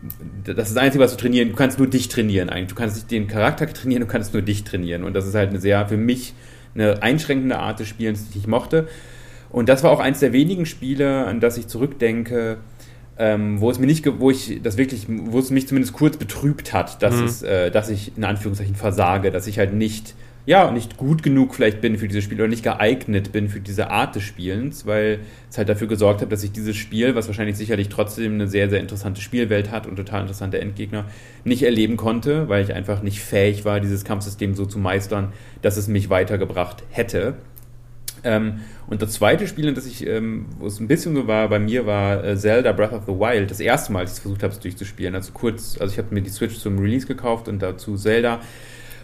das ist das Einzige, was du trainieren, du kannst nur dich trainieren eigentlich. Du kannst nicht den Charakter trainieren, du kannst nur dich trainieren. Und das ist halt eine sehr, für mich, eine einschränkende Art des Spielens, die ich mochte. Und das war auch eins der wenigen Spiele, an das ich zurückdenke, ähm, wo es mir nicht, wo ich das wirklich, wo es mich zumindest kurz betrübt hat, dass mhm. es, äh, dass ich in Anführungszeichen versage, dass ich halt nicht, ja, nicht gut genug vielleicht bin für dieses Spiel oder nicht geeignet bin für diese Art des Spielens, weil es halt dafür gesorgt hat, dass ich dieses Spiel, was wahrscheinlich sicherlich trotzdem eine sehr, sehr interessante Spielwelt hat und total interessante Endgegner, nicht erleben konnte, weil ich einfach nicht fähig war, dieses Kampfsystem so zu meistern, dass es mich weitergebracht hätte. Ähm, und das zweite Spiel, in das ich, ähm, wo es ein bisschen so war, bei mir war äh, Zelda Breath of the Wild. Das erste Mal, als ich versucht habe, es durchzuspielen. Also kurz, also ich habe mir die Switch zum Release gekauft und dazu Zelda.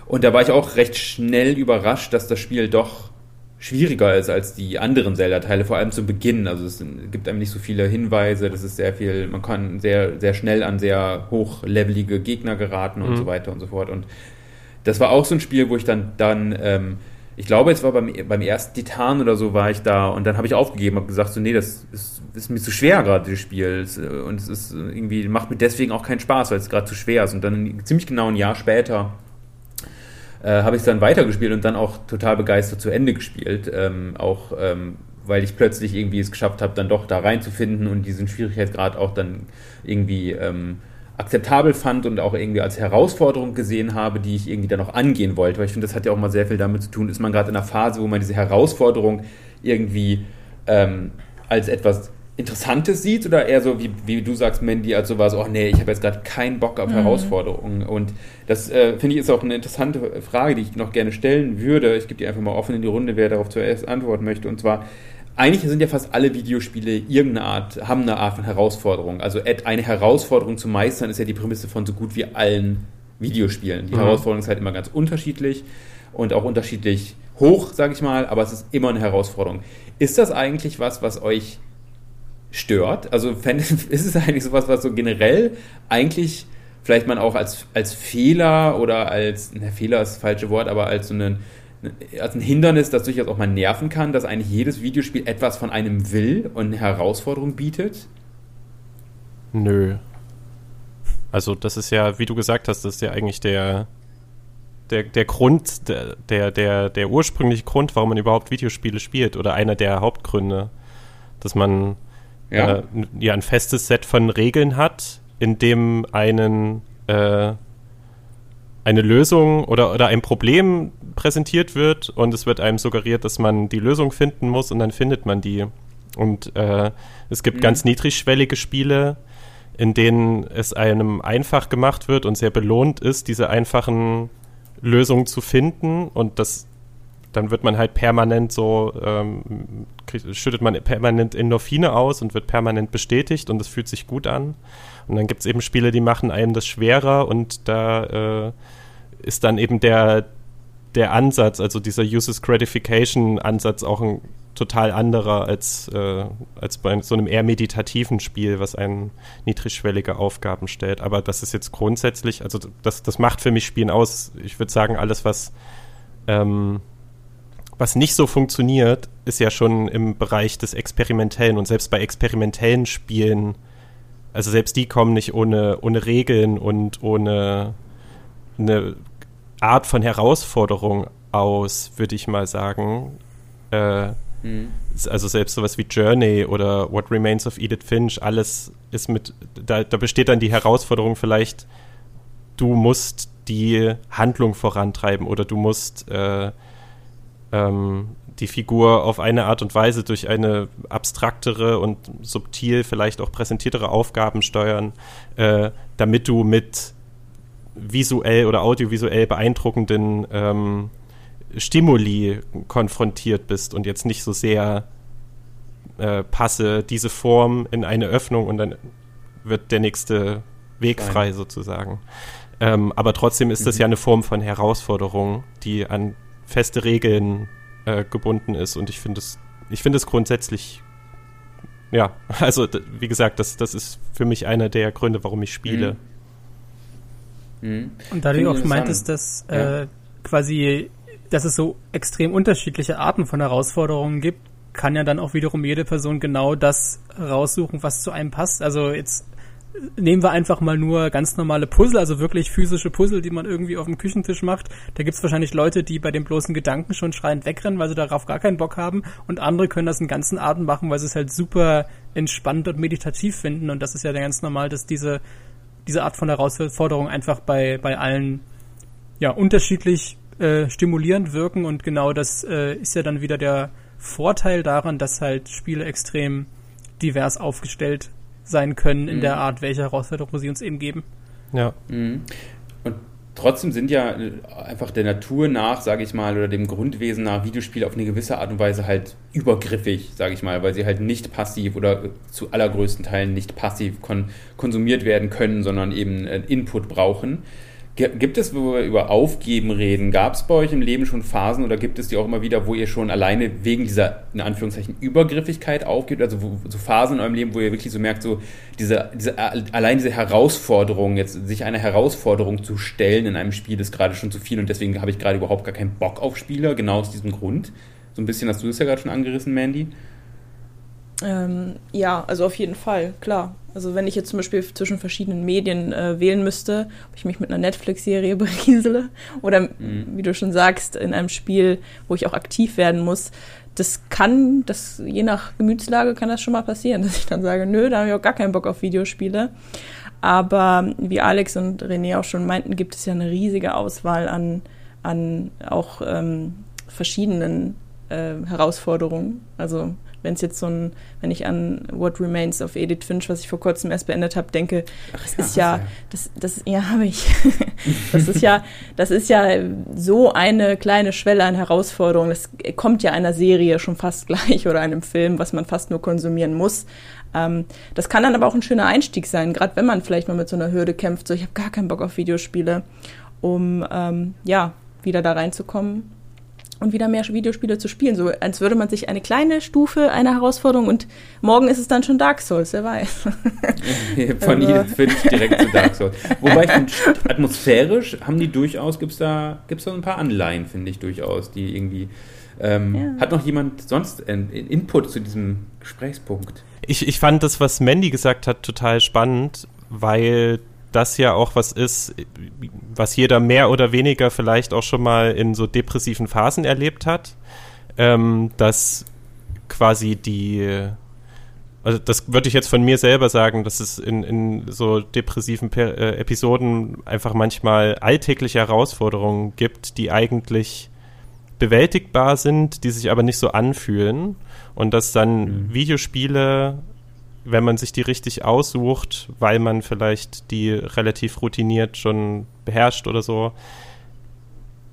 Und da war ich auch recht schnell überrascht, dass das Spiel doch schwieriger ist als die anderen Zelda-Teile, vor allem zu Beginn. Also es gibt einem nicht so viele Hinweise, das ist sehr viel, man kann sehr, sehr schnell an sehr hochlevelige Gegner geraten und mhm. so weiter und so fort. Und das war auch so ein Spiel, wo ich dann, dann ähm, ich glaube, es war beim, beim ersten Titan oder so war ich da und dann habe ich aufgegeben, habe gesagt, so, nee, das ist, ist mir zu schwer gerade, das Spiel. Und es ist irgendwie, macht mir deswegen auch keinen Spaß, weil es gerade zu schwer ist. Und dann ziemlich genau ein Jahr später äh, habe ich es dann weitergespielt und dann auch total begeistert zu Ende gespielt. Ähm, auch ähm, weil ich plötzlich irgendwie es geschafft habe, dann doch da reinzufinden und diesen Schwierigkeitsgrad auch dann irgendwie ähm, akzeptabel fand und auch irgendwie als Herausforderung gesehen habe, die ich irgendwie dann noch angehen wollte. Weil ich finde, das hat ja auch mal sehr viel damit zu tun, ist man gerade in einer Phase, wo man diese Herausforderung irgendwie ähm, als etwas Interessantes sieht oder eher so, wie, wie du sagst, Mandy, als sowas, oh nee, ich habe jetzt gerade keinen Bock auf mhm. Herausforderungen. Und das äh, finde ich ist auch eine interessante Frage, die ich noch gerne stellen würde. Ich gebe die einfach mal offen in die Runde, wer darauf zuerst antworten möchte. Und zwar, eigentlich sind ja fast alle Videospiele irgendeine Art, haben eine Art von Herausforderung. Also eine Herausforderung zu meistern ist ja die Prämisse von so gut wie allen Videospielen. Die mhm. Herausforderung ist halt immer ganz unterschiedlich und auch unterschiedlich hoch, sage ich mal, aber es ist immer eine Herausforderung. Ist das eigentlich was, was euch stört? Also ist es eigentlich sowas, was so generell eigentlich vielleicht man auch als, als Fehler oder als, ne, Fehler ist das falsche Wort, aber als so einen als ein Hindernis, das durchaus auch mal nerven kann, dass eigentlich jedes Videospiel etwas von einem will und eine Herausforderung bietet? Nö. Also das ist ja, wie du gesagt hast, das ist ja eigentlich der, der, der Grund, der, der, der, ursprüngliche Grund, warum man überhaupt Videospiele spielt oder einer der Hauptgründe, dass man ja. Äh, ja ein festes Set von Regeln hat, in dem einen äh, eine Lösung oder, oder ein Problem präsentiert wird und es wird einem suggeriert, dass man die Lösung finden muss und dann findet man die. Und äh, es gibt mhm. ganz niedrigschwellige Spiele, in denen es einem einfach gemacht wird und sehr belohnt ist, diese einfachen Lösungen zu finden und das dann wird man halt permanent so, ähm, kriegt, schüttet man permanent Endorphine aus und wird permanent bestätigt und es fühlt sich gut an. Und dann gibt es eben Spiele, die machen einem das schwerer und da äh, ist dann eben der, der Ansatz, also dieser Uses Gratification Ansatz auch ein total anderer als, äh, als bei so einem eher meditativen Spiel, was einen niedrigschwellige Aufgaben stellt. Aber das ist jetzt grundsätzlich, also das, das macht für mich Spielen aus. Ich würde sagen, alles, was ähm, was nicht so funktioniert, ist ja schon im Bereich des Experimentellen. Und selbst bei experimentellen Spielen, also selbst die kommen nicht ohne, ohne Regeln und ohne eine Art von Herausforderung aus, würde ich mal sagen. Äh, mhm. Also selbst sowas wie Journey oder What Remains of Edith Finch, alles ist mit, da, da besteht dann die Herausforderung vielleicht, du musst die Handlung vorantreiben oder du musst äh, ähm, die Figur auf eine Art und Weise durch eine abstraktere und subtil vielleicht auch präsentiertere Aufgaben steuern, äh, damit du mit visuell oder audiovisuell beeindruckenden ähm, Stimuli konfrontiert bist und jetzt nicht so sehr äh, passe diese Form in eine Öffnung und dann wird der nächste Weg frei sozusagen. Ähm, aber trotzdem ist mhm. das ja eine Form von Herausforderung, die an feste Regeln äh, gebunden ist. Und ich finde es, ich finde es grundsätzlich, ja, also wie gesagt, das, das ist für mich einer der Gründe, warum ich spiele. Mhm. mhm. Und da du auch meintest, dass ja. äh, quasi, dass es so extrem unterschiedliche Arten von Herausforderungen gibt, kann ja dann auch wiederum jede Person genau das raussuchen, was zu einem passt. Also jetzt nehmen wir einfach mal nur ganz normale Puzzle, also wirklich physische Puzzle, die man irgendwie auf dem Küchentisch macht. Da gibt's wahrscheinlich Leute, die bei dem bloßen Gedanken schon schreiend wegrennen, weil sie darauf gar keinen Bock haben. Und andere können das in ganzen Arten machen, weil sie es halt super entspannt und meditativ finden. Und das ist ja ganz normal, dass diese, diese Art von Herausforderung einfach bei, bei allen ja, unterschiedlich äh, stimulierend wirken. Und genau das äh, ist ja dann wieder der Vorteil daran, dass halt Spiele extrem divers aufgestellt sein können in mhm. der Art, welche Herausforderungen sie uns eben geben. Ja. Mhm. Und trotzdem sind ja äh, einfach der Natur nach, sage ich mal, oder dem Grundwesen nach Videospiele auf eine gewisse Art und Weise halt übergriffig, sage ich mal, weil sie halt nicht passiv oder zu allergrößten Teilen nicht passiv kon konsumiert werden können, sondern eben Input brauchen. Gibt es, wo wir über Aufgeben reden, gab es bei euch im Leben schon Phasen oder gibt es die auch immer wieder, wo ihr schon alleine wegen dieser, in Anführungszeichen, Übergriffigkeit aufgebt? Also wo, so Phasen in eurem Leben, wo ihr wirklich so merkt, so diese, diese, allein diese Herausforderung, jetzt sich einer Herausforderung zu stellen in einem Spiel, ist gerade schon zu viel und deswegen habe ich gerade überhaupt gar keinen Bock auf Spieler, genau aus diesem Grund. So ein bisschen hast du das ja gerade schon angerissen, Mandy. Ähm, ja, also auf jeden Fall, klar. Also wenn ich jetzt zum Beispiel zwischen verschiedenen Medien äh, wählen müsste, ob ich mich mit einer Netflix-Serie beriesele oder, mhm. wie du schon sagst, in einem Spiel, wo ich auch aktiv werden muss, das kann, das je nach Gemütslage kann das schon mal passieren, dass ich dann sage, nö, da habe ich auch gar keinen Bock auf Videospiele. Aber wie Alex und René auch schon meinten, gibt es ja eine riesige Auswahl an, an auch ähm, verschiedenen äh, Herausforderung. Also wenn es jetzt so ein, wenn ich an What Remains of Edith Finch, was ich vor kurzem erst beendet habe, denke, das Ach, ist ja, das, das, ja, habe ich. das ist ja, das ist ja so eine kleine Schwelle an Herausforderungen. Das kommt ja einer Serie schon fast gleich oder einem Film, was man fast nur konsumieren muss. Ähm, das kann dann aber auch ein schöner Einstieg sein, gerade wenn man vielleicht mal mit so einer Hürde kämpft, so ich habe gar keinen Bock auf Videospiele, um ähm, ja wieder da reinzukommen und wieder mehr Videospiele zu spielen. So als würde man sich eine kleine Stufe einer Herausforderung und morgen ist es dann schon Dark Souls, wer weiß. Von also. Finch direkt zu Dark Souls. Wobei ich finde, atmosphärisch haben die durchaus, gibt es da, gibt's da ein paar Anleihen, finde ich durchaus, die irgendwie. Ähm, ja. Hat noch jemand sonst einen Input zu diesem Gesprächspunkt? Ich, ich fand das, was Mandy gesagt hat, total spannend, weil das ja auch was ist, was jeder mehr oder weniger vielleicht auch schon mal in so depressiven Phasen erlebt hat, ähm, dass quasi die, also das würde ich jetzt von mir selber sagen, dass es in, in so depressiven per äh, Episoden einfach manchmal alltägliche Herausforderungen gibt, die eigentlich bewältigbar sind, die sich aber nicht so anfühlen und dass dann mhm. Videospiele wenn man sich die richtig aussucht, weil man vielleicht die relativ routiniert schon beherrscht oder so,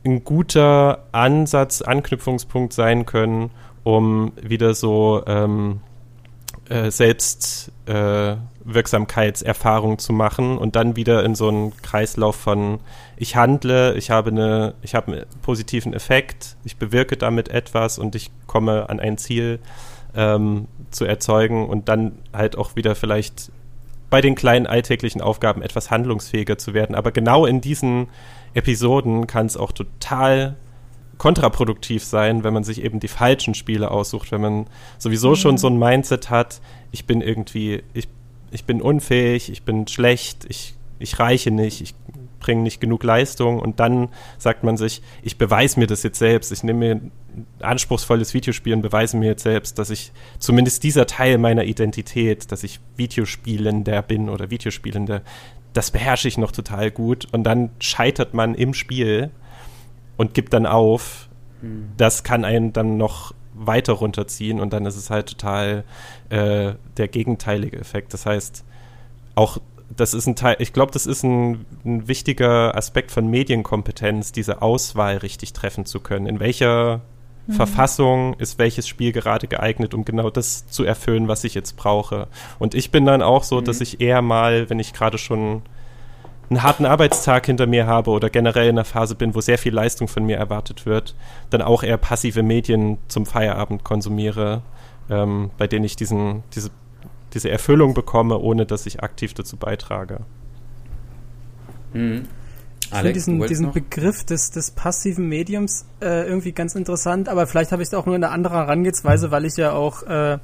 ein guter Ansatz, Anknüpfungspunkt sein können, um wieder so ähm, äh, Selbstwirksamkeitserfahrung äh, zu machen und dann wieder in so einen Kreislauf von ich handle, ich habe eine, ich habe einen positiven Effekt, ich bewirke damit etwas und ich komme an ein Ziel ähm, zu erzeugen und dann halt auch wieder vielleicht bei den kleinen alltäglichen Aufgaben etwas handlungsfähiger zu werden. Aber genau in diesen Episoden kann es auch total kontraproduktiv sein, wenn man sich eben die falschen Spiele aussucht, wenn man sowieso mhm. schon so ein Mindset hat, ich bin irgendwie, ich, ich bin unfähig, ich bin schlecht, ich, ich reiche nicht, ich bringen nicht genug Leistung und dann sagt man sich, ich beweise mir das jetzt selbst, ich nehme mir anspruchsvolles Videospiel und beweise mir jetzt selbst, dass ich zumindest dieser Teil meiner Identität, dass ich Videospielender bin oder Videospielender, das beherrsche ich noch total gut und dann scheitert man im Spiel und gibt dann auf. Hm. Das kann einen dann noch weiter runterziehen und dann ist es halt total äh, der gegenteilige Effekt. Das heißt, auch das ist ein Teil, ich glaube, das ist ein, ein, wichtiger Aspekt von Medienkompetenz, diese Auswahl richtig treffen zu können. In welcher mhm. Verfassung ist welches Spiel gerade geeignet, um genau das zu erfüllen, was ich jetzt brauche. Und ich bin dann auch so, mhm. dass ich eher mal, wenn ich gerade schon einen harten Arbeitstag hinter mir habe oder generell in einer Phase bin, wo sehr viel Leistung von mir erwartet wird, dann auch eher passive Medien zum Feierabend konsumiere, ähm, bei denen ich diesen, diese diese Erfüllung bekomme, ohne dass ich aktiv dazu beitrage. Mhm. Ich finde diesen, diesen Begriff des, des passiven Mediums äh, irgendwie ganz interessant, aber vielleicht habe ich es auch nur in einer anderen Herangehensweise, weil ich ja auch äh,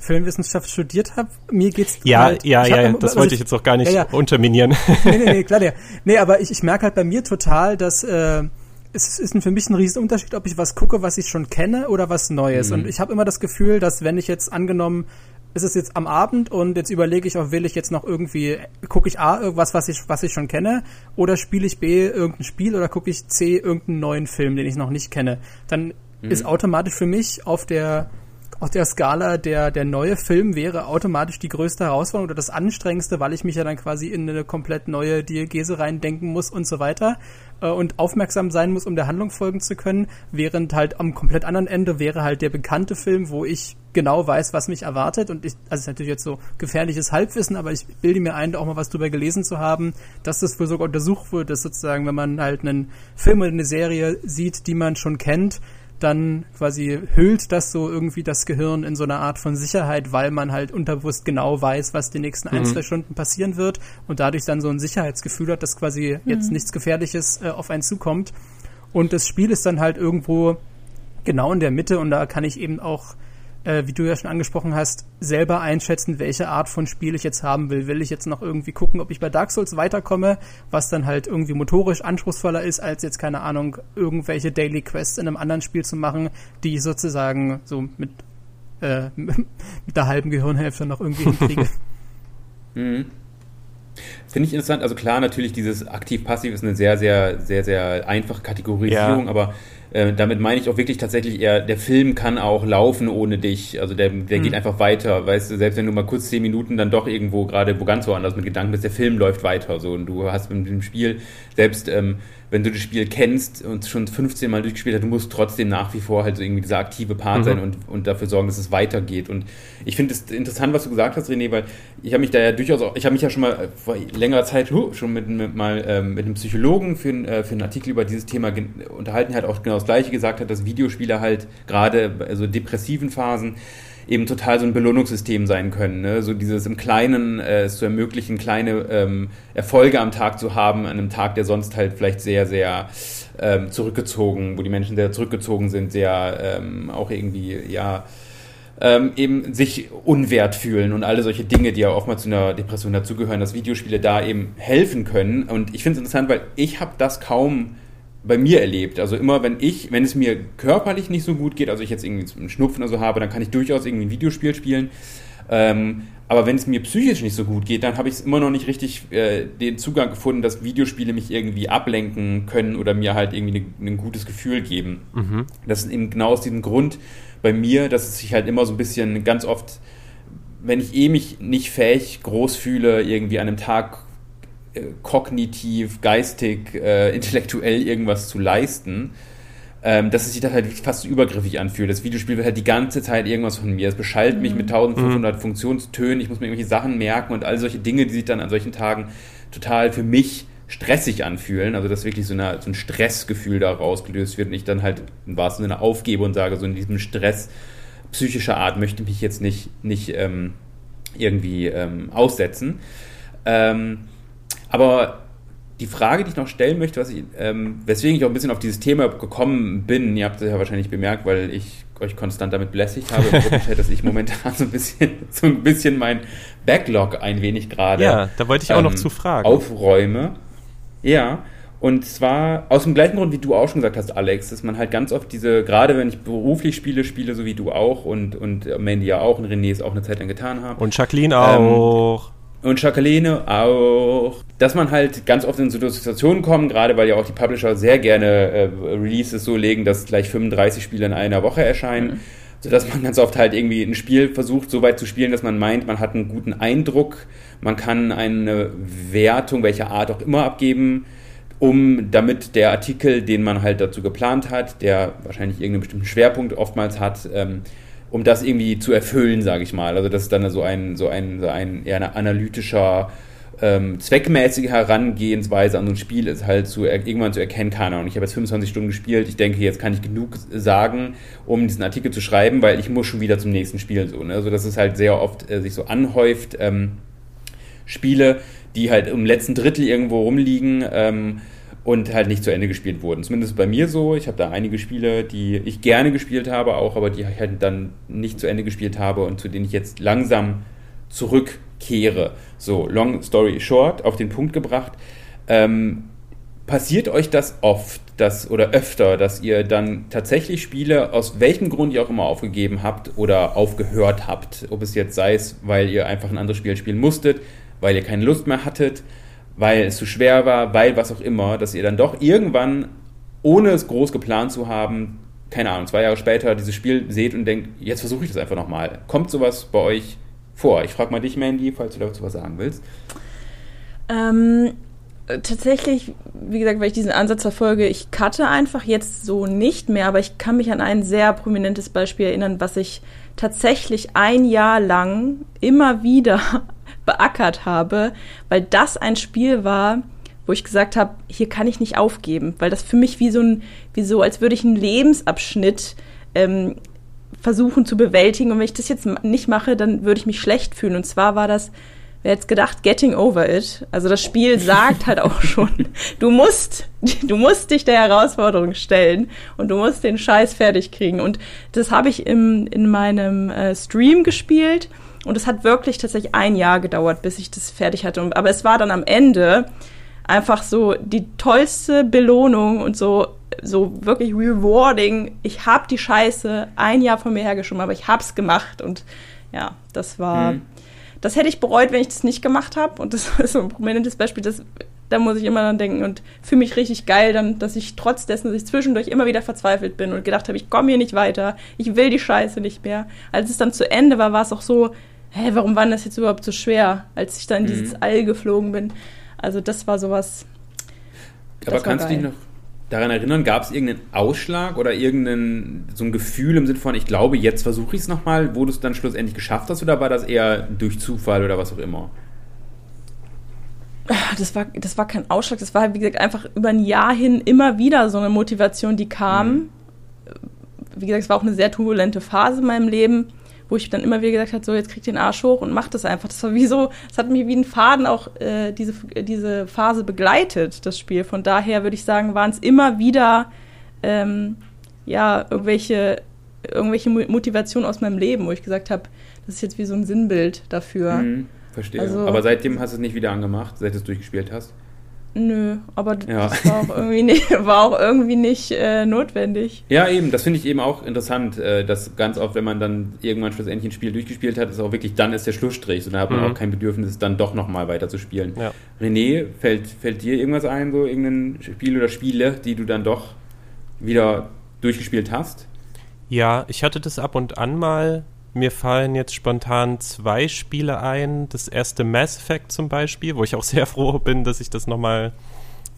Filmwissenschaft studiert habe. Mir geht's ja, halt, ja, ja, hab, das wollte ich, ich jetzt auch gar nicht ja, ja. unterminieren. Nee, nee, nee, klar, ja. Nee, aber ich, ich merke halt bei mir total, dass äh, es ist für mich ein Riesenunterschied, ob ich was gucke, was ich schon kenne oder was Neues. Mhm. Und ich habe immer das Gefühl, dass wenn ich jetzt angenommen ist es jetzt am Abend und jetzt überlege ich auch, will ich jetzt noch irgendwie, gucke ich A, irgendwas, was ich, was ich schon kenne, oder spiele ich B, irgendein Spiel, oder gucke ich C, irgendeinen neuen Film, den ich noch nicht kenne. Dann mhm. ist automatisch für mich auf der, auf der Skala der, der neue Film wäre automatisch die größte Herausforderung oder das anstrengendste, weil ich mich ja dann quasi in eine komplett neue Diegese reindenken muss und so weiter äh, und aufmerksam sein muss, um der Handlung folgen zu können, während halt am komplett anderen Ende wäre halt der bekannte Film, wo ich genau weiß, was mich erwartet. Und ich, also ist natürlich jetzt so gefährliches Halbwissen, aber ich bilde mir ein, da auch mal was drüber gelesen zu haben, dass das wohl sogar untersucht wird, dass sozusagen, wenn man halt einen Film oder eine Serie sieht, die man schon kennt, dann quasi hüllt das so irgendwie das Gehirn in so eine Art von Sicherheit, weil man halt unterbewusst genau weiß, was die nächsten mhm. ein, zwei Stunden passieren wird und dadurch dann so ein Sicherheitsgefühl hat, dass quasi mhm. jetzt nichts Gefährliches äh, auf einen zukommt. Und das Spiel ist dann halt irgendwo genau in der Mitte und da kann ich eben auch äh, wie du ja schon angesprochen hast, selber einschätzen, welche Art von Spiel ich jetzt haben will. Will ich jetzt noch irgendwie gucken, ob ich bei Dark Souls weiterkomme, was dann halt irgendwie motorisch anspruchsvoller ist, als jetzt, keine Ahnung, irgendwelche Daily Quests in einem anderen Spiel zu machen, die ich sozusagen so mit, äh, mit der halben Gehirnhälfte noch irgendwie hinkriege. mhm. finde ich interessant. Also klar, natürlich dieses aktiv-passiv ist eine sehr, sehr, sehr, sehr einfache Kategorisierung, Ja. aber äh, damit meine ich auch wirklich tatsächlich eher, der Film kann auch laufen ohne dich. Also der, der geht einfach weiter. Weißt du, selbst wenn du mal kurz zehn Minuten dann doch irgendwo gerade wo ganz woanders mit Gedanken bist, der Film läuft weiter. So und du hast mit dem Spiel, selbst ähm, wenn du das Spiel kennst und schon 15 Mal durchgespielt hast, du musst trotzdem nach wie vor halt so irgendwie dieser aktive Part Mhm. sein und, und dafür sorgen, dass es weitergeht. Und ich finde es interessant, was du gesagt hast, René, weil ich habe mich da ja durchaus auch, ich habe mich ja schon mal äh, vor längerer Zeit schon mit, mit mal ähm, mit einem Psychologen für, äh, für einen Artikel über dieses Thema unterhalten, hat auch genau das Gleiche gesagt hat, dass Videospiele halt gerade bei so depressiven Phasen eben total so ein Belohnungssystem sein können. Ne? So dieses im Kleinen äh, es zu ermöglichen, kleine ähm, Erfolge am Tag zu haben, an einem Tag, der sonst halt vielleicht sehr, sehr ähm, zurückgezogen, wo die Menschen sehr zurückgezogen sind, sehr ähm, auch irgendwie, ja, ähm, eben sich unwert fühlen und alle solche Dinge, die ja oftmals zu einer Depression dazugehören, dass Videospiele da eben helfen können. Und ich finde es interessant, weil ich habe das kaum bei mir erlebt. Also immer, wenn ich, wenn es mir körperlich nicht so gut geht, also ich jetzt irgendwie einen Schnupfen oder so habe, dann kann ich durchaus irgendwie ein Videospiel spielen. Ähm, aber wenn es mir psychisch nicht so gut geht, dann habe ich es immer noch nicht richtig äh, den Zugang gefunden, dass Videospiele mich irgendwie ablenken können oder mir halt irgendwie ne, ein gutes Gefühl geben. Das ist eben genau aus diesem Grund bei mir, dass es sich halt immer so ein bisschen ganz oft, wenn ich eh mich nicht fähig groß fühle, irgendwie an einem Tag kognitiv, geistig, äh, intellektuell irgendwas zu leisten, ähm, dass es sich dann halt fast übergriffig anfühlt. Das Videospiel will halt die ganze Zeit irgendwas von mir. Es beschallt mich mit 1500 Funktionstönen, ich muss mir irgendwelche Sachen merken und all solche Dinge, die sich dann an solchen Tagen total für mich stressig anfühlen, also dass wirklich so, eine, so ein Stressgefühl da rausgelöst wird und ich dann halt im wahrsten Sinne aufgebe und sage, so in diesem Stress psychischer Art möchte ich mich jetzt nicht, nicht ähm, irgendwie ähm, aussetzen. Ähm, aber die Frage, die ich noch stellen möchte, was ich, ähm, weswegen ich auch ein bisschen auf dieses Thema gekommen bin, ihr habt es ja wahrscheinlich bemerkt, weil ich euch konstant damit belästigt habe Gruppenchat, dass ich momentan so ein bisschen, so ein bisschen mein Backlog ein wenig gerade Ja, da wollte ich auch noch ähm, zu fragen. aufräume. Ja, und zwar aus dem gleichen Grund, wie du auch schon gesagt hast, Alex, dass man halt ganz oft diese, gerade wenn ich beruflich spiele, spiele, so wie du auch und, und Mandy ja auch und René es auch eine Zeit lang getan haben. Und Jacqueline auch. Und Jacqueline auch. Dass man halt ganz oft in so Situationen kommt, gerade weil ja auch die Publisher sehr gerne äh, Releases so legen, dass gleich 35 Spiele in einer Woche erscheinen. Sodass man ganz oft halt irgendwie ein Spiel versucht, so weit zu spielen, dass man meint, man hat einen guten Eindruck, man kann eine Wertung, welcher Art auch immer, abgeben, um damit der Artikel, den man halt dazu geplant hat, der wahrscheinlich irgendeinen bestimmten Schwerpunkt oftmals hat, ähm, um das irgendwie zu erfüllen, sage ich mal. Also das ist dann so ein, so ein, so ein eher ein analytischer, ähm, zweckmäßige Herangehensweise an so ein Spiel ist halt zu irgendwann zu erkennen, keine Ahnung, ich habe jetzt 25 Stunden gespielt, ich denke, jetzt kann ich genug sagen, um diesen Artikel zu schreiben, weil ich muss schon wieder zum nächsten Spiel so. Ne? Also dass es halt sehr oft äh, sich so anhäuft, ähm, Spiele, die halt im letzten Drittel irgendwo rumliegen, ähm, und halt nicht zu Ende gespielt wurden. Zumindest bei mir so. Ich habe da einige Spiele, die ich gerne gespielt habe, auch, aber die ich halt dann nicht zu Ende gespielt habe und zu denen ich jetzt langsam zurückkehre. So, long story short, auf den Punkt gebracht. Ähm, passiert euch das oft, dass, oder öfter, dass ihr dann tatsächlich Spiele, aus welchem Grund ihr auch immer aufgegeben habt oder aufgehört habt? Ob es jetzt sei es, weil ihr einfach ein anderes Spiel spielen musstet, weil ihr keine Lust mehr hattet, weil es zu schwer war, weil was auch immer, dass ihr dann doch irgendwann, ohne es groß geplant zu haben, keine Ahnung, zwei Jahre später dieses Spiel seht und denkt, jetzt versuche ich das einfach nochmal. Kommt sowas bei euch vor? Ich frage mal dich, Mandy, falls du dazu was sagen willst. Ähm, äh, tatsächlich, wie gesagt, weil ich diesen Ansatz verfolge, ich cutte einfach jetzt so nicht mehr, aber ich kann mich an ein sehr prominentes Beispiel erinnern, was ich tatsächlich ein Jahr lang immer wieder beackert habe, weil das ein Spiel war, wo ich gesagt habe, hier kann ich nicht aufgeben, weil das für mich wie so ein, wie so, als würde ich einen Lebensabschnitt ähm, versuchen zu bewältigen. Und wenn ich das jetzt nicht mache, dann würde ich mich schlecht fühlen. Und zwar war das, wer jetzt gedacht, Getting Over It. Also das Spiel sagt halt auch schon, du musst, du musst dich der Herausforderung stellen und du musst den Scheiß fertig kriegen. Und das habe ich im, in meinem äh, Stream gespielt. Und es hat wirklich tatsächlich ein Jahr gedauert, bis ich das fertig hatte. Aber es war dann am Ende einfach so die tollste Belohnung und so so wirklich rewarding. Ich habe die Scheiße ein Jahr von mir hergeschoben, aber ich hab's gemacht und ja, das war Hm. das hätte ich bereut, wenn ich das nicht gemacht habe. Und das ist so ein prominentes Beispiel, das, da muss ich immer dran denken und fühle mich richtig geil, dann, dass ich trotz dessen, dass ich zwischendurch immer wieder verzweifelt bin und gedacht habe, ich komme hier nicht weiter, ich will die Scheiße nicht mehr. Als es dann zu Ende war, war es auch so, hä, warum war das jetzt überhaupt so schwer, als ich dann in dieses mhm. All geflogen bin. Also das war sowas. Aber kannst du dich noch daran erinnern, gab es irgendeinen Ausschlag oder irgendein so ein Gefühl im Sinne von, ich glaube, jetzt versuche ich es nochmal, wo du es dann schlussendlich geschafft hast, oder war das eher durch Zufall oder was auch immer? Ah, das war, das war kein Ausschlag, das war, wie gesagt, einfach über ein Jahr hin immer wieder so eine Motivation, die kam. Mhm. Wie gesagt, es war auch eine sehr turbulente Phase in meinem Leben wo ich dann immer wieder gesagt habe, so jetzt krieg den Arsch hoch und mach das einfach. Das war wie so, es hat mich wie ein Faden auch äh, diese, diese Phase begleitet, das Spiel. Von daher würde ich sagen, waren es immer wieder ähm, ja irgendwelche irgendwelche Motivationen aus meinem Leben, wo ich gesagt habe, das ist jetzt wie so ein Sinnbild dafür. Mhm, verstehe. Also, Aber seitdem hast du es nicht wieder angemacht, seit du es durchgespielt hast? Nö, aber ja. das war auch irgendwie nicht, war auch irgendwie nicht äh, notwendig. Ja, eben, das finde ich eben auch interessant, äh, dass ganz oft, wenn man dann irgendwann schlussendlich ein Spiel durchgespielt hat, ist auch wirklich, dann ist der Schlussstrich. Und dann hat man mhm. auch kein Bedürfnis, dann doch nochmal weiter zu spielen. Ja. René, fällt, fällt dir irgendwas ein, so irgendein Spiel oder Spiele, die du dann doch wieder durchgespielt hast? Ja, ich hatte das ab und an mal, mir fallen jetzt spontan zwei Spiele ein. Das erste Mass Effect zum Beispiel, wo ich auch sehr froh bin, dass ich das nochmal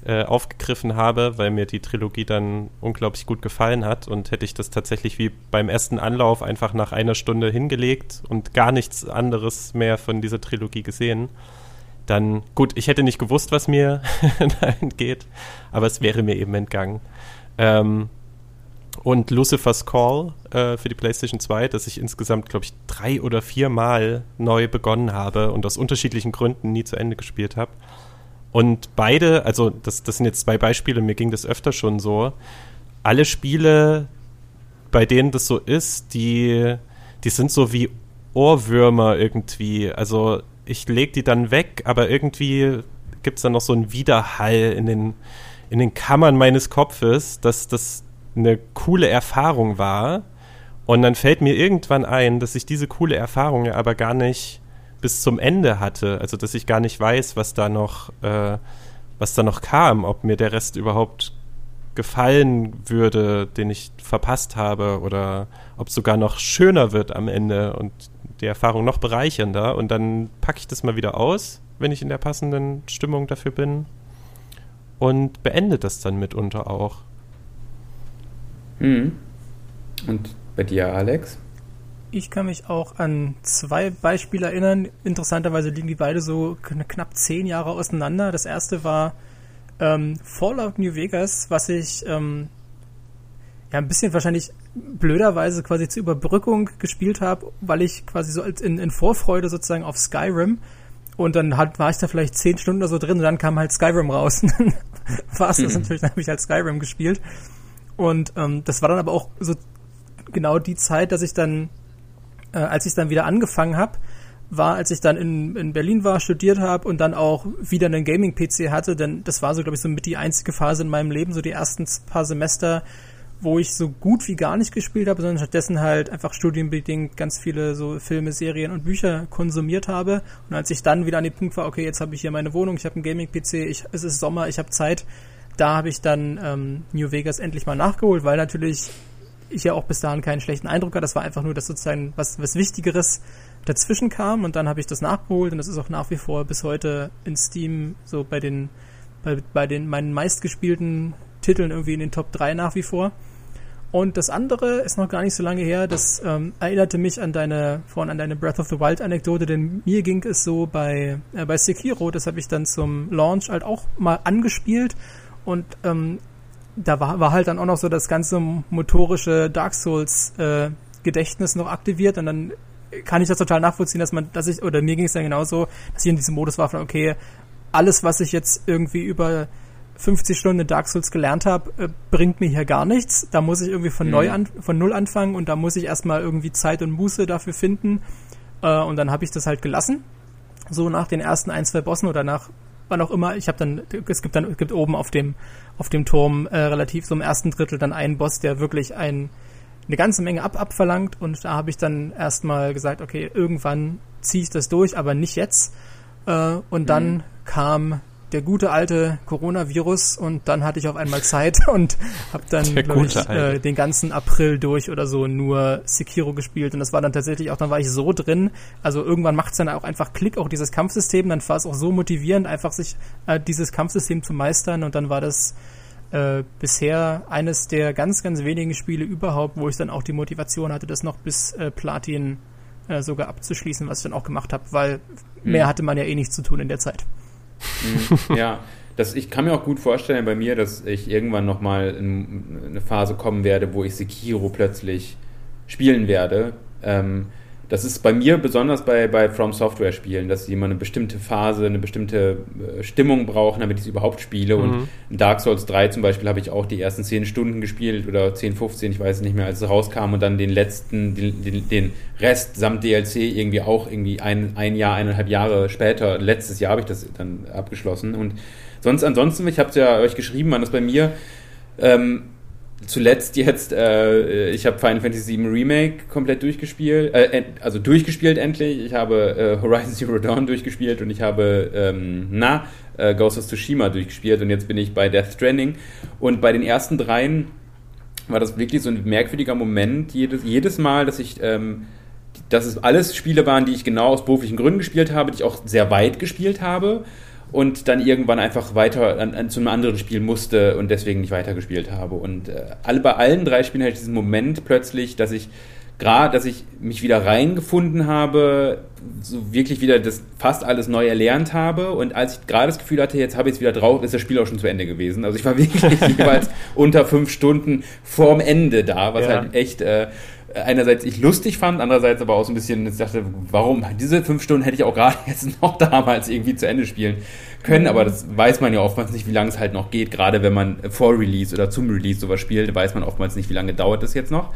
äh, aufgegriffen habe, weil mir die Trilogie dann unglaublich gut gefallen hat. Und hätte ich das tatsächlich wie beim ersten Anlauf einfach nach einer Stunde hingelegt und gar nichts anderes mehr von dieser Trilogie gesehen, dann gut, ich hätte nicht gewusst, was mir da entgeht, aber es wäre mir eben entgangen. Ähm, und Lucifer's Call äh, für die PlayStation 2, das ich insgesamt, glaube ich, drei oder vier Mal neu begonnen habe und aus unterschiedlichen Gründen nie zu Ende gespielt habe. Und beide, also das, das sind jetzt zwei Beispiele, mir ging das öfter schon so. Alle Spiele, bei denen das so ist, die, die sind so wie Ohrwürmer irgendwie. Also ich lege die dann weg, aber irgendwie gibt es dann noch so einen Widerhall in den, in den Kammern meines Kopfes, dass das eine coole Erfahrung war. Und dann fällt mir irgendwann ein, dass ich diese coole Erfahrung ja aber gar nicht bis zum Ende hatte. Also dass ich gar nicht weiß, was da noch, äh, was da noch kam, ob mir der Rest überhaupt gefallen würde, den ich verpasst habe, oder ob es sogar noch schöner wird am Ende und die Erfahrung noch bereichernder. Und dann packe ich das mal wieder aus, wenn ich in der passenden Stimmung dafür bin. Und beende das dann mitunter auch. Mhm. Und bei dir, Alex? Ich kann mich auch an zwei Beispiele erinnern. Interessanterweise liegen die beide so knapp zehn Jahre auseinander. Das erste war ähm, Fallout New Vegas, was ich ähm, ja ein bisschen wahrscheinlich blöderweise quasi zur Überbrückung gespielt habe, weil ich quasi so in, in Vorfreude sozusagen auf Skyrim und dann hat, war ich da vielleicht zehn Stunden oder so drin und dann kam halt Skyrim raus. war es das mhm. natürlich, dann habe ich halt Skyrim gespielt. Und ähm, das war dann aber auch so genau die Zeit, dass ich dann, äh, als ich dann wieder angefangen habe, war, als ich dann in, in Berlin war, studiert habe und dann auch wieder einen Gaming-PC hatte, denn das war so, glaube ich, so mit die einzige Phase in meinem Leben, so die ersten paar Semester, wo ich so gut wie gar nicht gespielt habe, sondern stattdessen halt einfach studienbedingt ganz viele so Filme, Serien und Bücher konsumiert habe. Und als ich dann wieder an dem Punkt war, okay, jetzt habe ich hier meine Wohnung, ich habe einen Gaming-PC, es ist Sommer, ich habe Zeit, da habe ich dann ähm, New Vegas endlich mal nachgeholt, weil natürlich ich ja auch bis dahin keinen schlechten Eindruck hatte. Das war einfach nur, dass sozusagen was, was Wichtigeres dazwischen kam und dann habe ich das nachgeholt und das ist auch nach wie vor bis heute in Steam so bei den bei, bei den meinen meistgespielten Titeln irgendwie in den Top 3 nach wie vor. Und das andere ist noch gar nicht so lange her. Das ähm, erinnerte mich an deine vorhin an deine Breath of the Wild Anekdote, denn mir ging es so bei äh, bei Sekiro. Das habe ich dann zum Launch halt auch mal angespielt und ähm, da war, war halt dann auch noch so das ganze motorische Dark Souls äh, Gedächtnis noch aktiviert und dann kann ich das total nachvollziehen, dass man, dass ich, oder mir ging es dann genauso, dass ich in diesem Modus war von, okay, alles, was ich jetzt irgendwie über 50 Stunden in Dark Souls gelernt habe, äh, bringt mir hier gar nichts. Da muss ich irgendwie von mhm. neu an, von null anfangen und da muss ich erstmal irgendwie Zeit und Muße dafür finden. Äh, und dann habe ich das halt gelassen. So nach den ersten ein, zwei Bossen oder nach wann auch immer. Ich habe dann, es gibt dann, es gibt oben auf dem, auf dem Turm äh, relativ so im ersten Drittel dann einen Boss, der wirklich ein eine ganze Menge ab abverlangt und da habe ich dann erstmal gesagt, okay, irgendwann ziehe ich das durch, aber nicht jetzt. Äh, und dann mhm. kam der gute alte Coronavirus und dann hatte ich auf einmal Zeit und habe dann ich, äh, den ganzen April durch oder so nur Sekiro gespielt und das war dann tatsächlich auch, dann war ich so drin, also irgendwann macht es dann auch einfach Klick, auch dieses Kampfsystem, dann war es auch so motivierend, einfach sich äh, dieses Kampfsystem zu meistern und dann war das äh, bisher eines der ganz, ganz wenigen Spiele überhaupt, wo ich dann auch die Motivation hatte, das noch bis äh, Platin äh, sogar abzuschließen, was ich dann auch gemacht habe, weil hm. mehr hatte man ja eh nichts zu tun in der Zeit. Mhm. ja, das, ich kann mir auch gut vorstellen bei mir, dass ich irgendwann nochmal in eine Phase kommen werde, wo ich Sekiro plötzlich spielen werde. Ähm, das ist bei mir besonders bei, bei From Software Spielen, dass immer eine bestimmte Phase, eine bestimmte äh, Stimmung brauchen, damit ich es überhaupt spiele. Mhm. Und in Dark Souls 3 zum Beispiel habe ich auch die ersten 10 Stunden gespielt oder 10, 15, ich weiß nicht mehr, als es rauskam und dann den letzten, den, den, den Rest samt DLC irgendwie auch irgendwie ein, ein Jahr, eineinhalb Jahre später, letztes Jahr habe ich das dann abgeschlossen. Und sonst, ansonsten, ich habe es ja euch geschrieben, man ist bei mir. Ähm, zuletzt jetzt, äh, ich habe Final Fantasy VII Remake komplett durchgespielt, äh, also durchgespielt endlich. Ich habe äh, Horizon Zero Dawn durchgespielt und ich habe, ähm, na, äh, Ghost of Tsushima durchgespielt und jetzt bin ich bei Death Stranding. Und bei den ersten dreien war das wirklich so ein merkwürdiger Moment, jedes, jedes Mal, dass ich, ähm, dass es alles Spiele waren, die ich genau aus beruflichen Gründen gespielt habe, die ich auch sehr weit gespielt habe und dann irgendwann einfach weiter an, an, zu einem anderen Spiel musste und deswegen nicht weitergespielt habe. Und äh, alle, bei allen drei Spielen hatte ich diesen Moment plötzlich, dass ich gerade, dass ich mich wieder reingefunden habe, so wirklich wieder das fast alles neu erlernt habe und als ich gerade das Gefühl hatte, jetzt habe ich es wieder drauf, ist das Spiel auch schon zu Ende gewesen. Also ich war wirklich jeweils unter fünf Stunden vorm Ende da, was ja. halt echt äh, einerseits ich lustig fand, andererseits aber auch so ein bisschen, ich dachte, warum, diese fünf Stunden hätte ich auch gerade jetzt noch damals irgendwie zu Ende spielen können, aber das weiß man ja oftmals nicht, wie lange es halt noch geht, gerade wenn man vor Release oder zum Release sowas spielt, weiß man oftmals nicht, wie lange dauert das jetzt noch.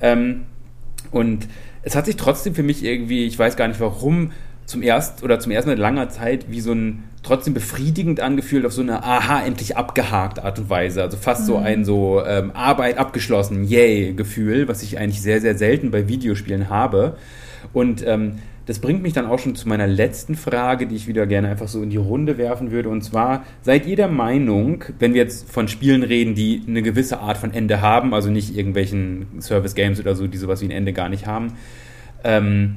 Ähm, und es hat sich trotzdem für mich irgendwie, ich weiß gar nicht warum, zum ersten oder zum ersten Mal in langer Zeit wie so ein trotzdem befriedigend angefühlt auf so eine aha endlich abgehakt Art und Weise also fast mhm. so ein so ähm, Arbeit abgeschlossen yay Gefühl was ich eigentlich sehr sehr selten bei Videospielen habe und ähm, das bringt mich dann auch schon zu meiner letzten Frage, die ich wieder gerne einfach so in die Runde werfen würde. Und zwar, seid ihr der Meinung, wenn wir jetzt von Spielen reden, die eine gewisse Art von Ende haben, also nicht irgendwelchen Service Games oder so, die sowas wie ein Ende gar nicht haben, ähm,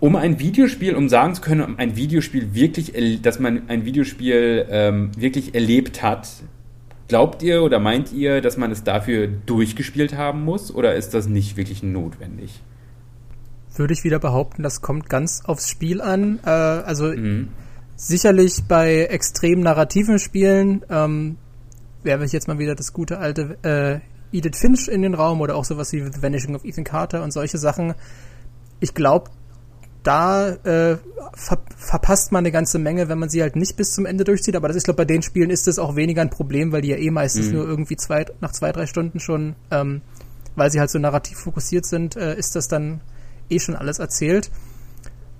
um ein Videospiel, um sagen zu können, um ein Videospiel wirklich, dass man ein Videospiel ähm, wirklich erlebt hat, glaubt ihr oder meint ihr, dass man es dafür durchgespielt haben muss oder ist das nicht wirklich notwendig? Würde ich wieder behaupten, das kommt ganz aufs Spiel an. Äh, also mhm. sicherlich bei extrem narrativen Spielen ähm, werfe ich jetzt mal wieder das gute alte äh, Edith Finch in den Raum oder auch sowas wie The Vanishing of Ethan Carter und solche Sachen. Ich glaube, da äh, ver verpasst man eine ganze Menge, wenn man sie halt nicht bis zum Ende durchzieht. Aber das ist, glaube bei den Spielen ist das auch weniger ein Problem, weil die ja eh meistens mhm. nur irgendwie zwei, nach zwei, drei Stunden schon, ähm, weil sie halt so narrativ fokussiert sind, äh, ist das dann eh schon alles erzählt.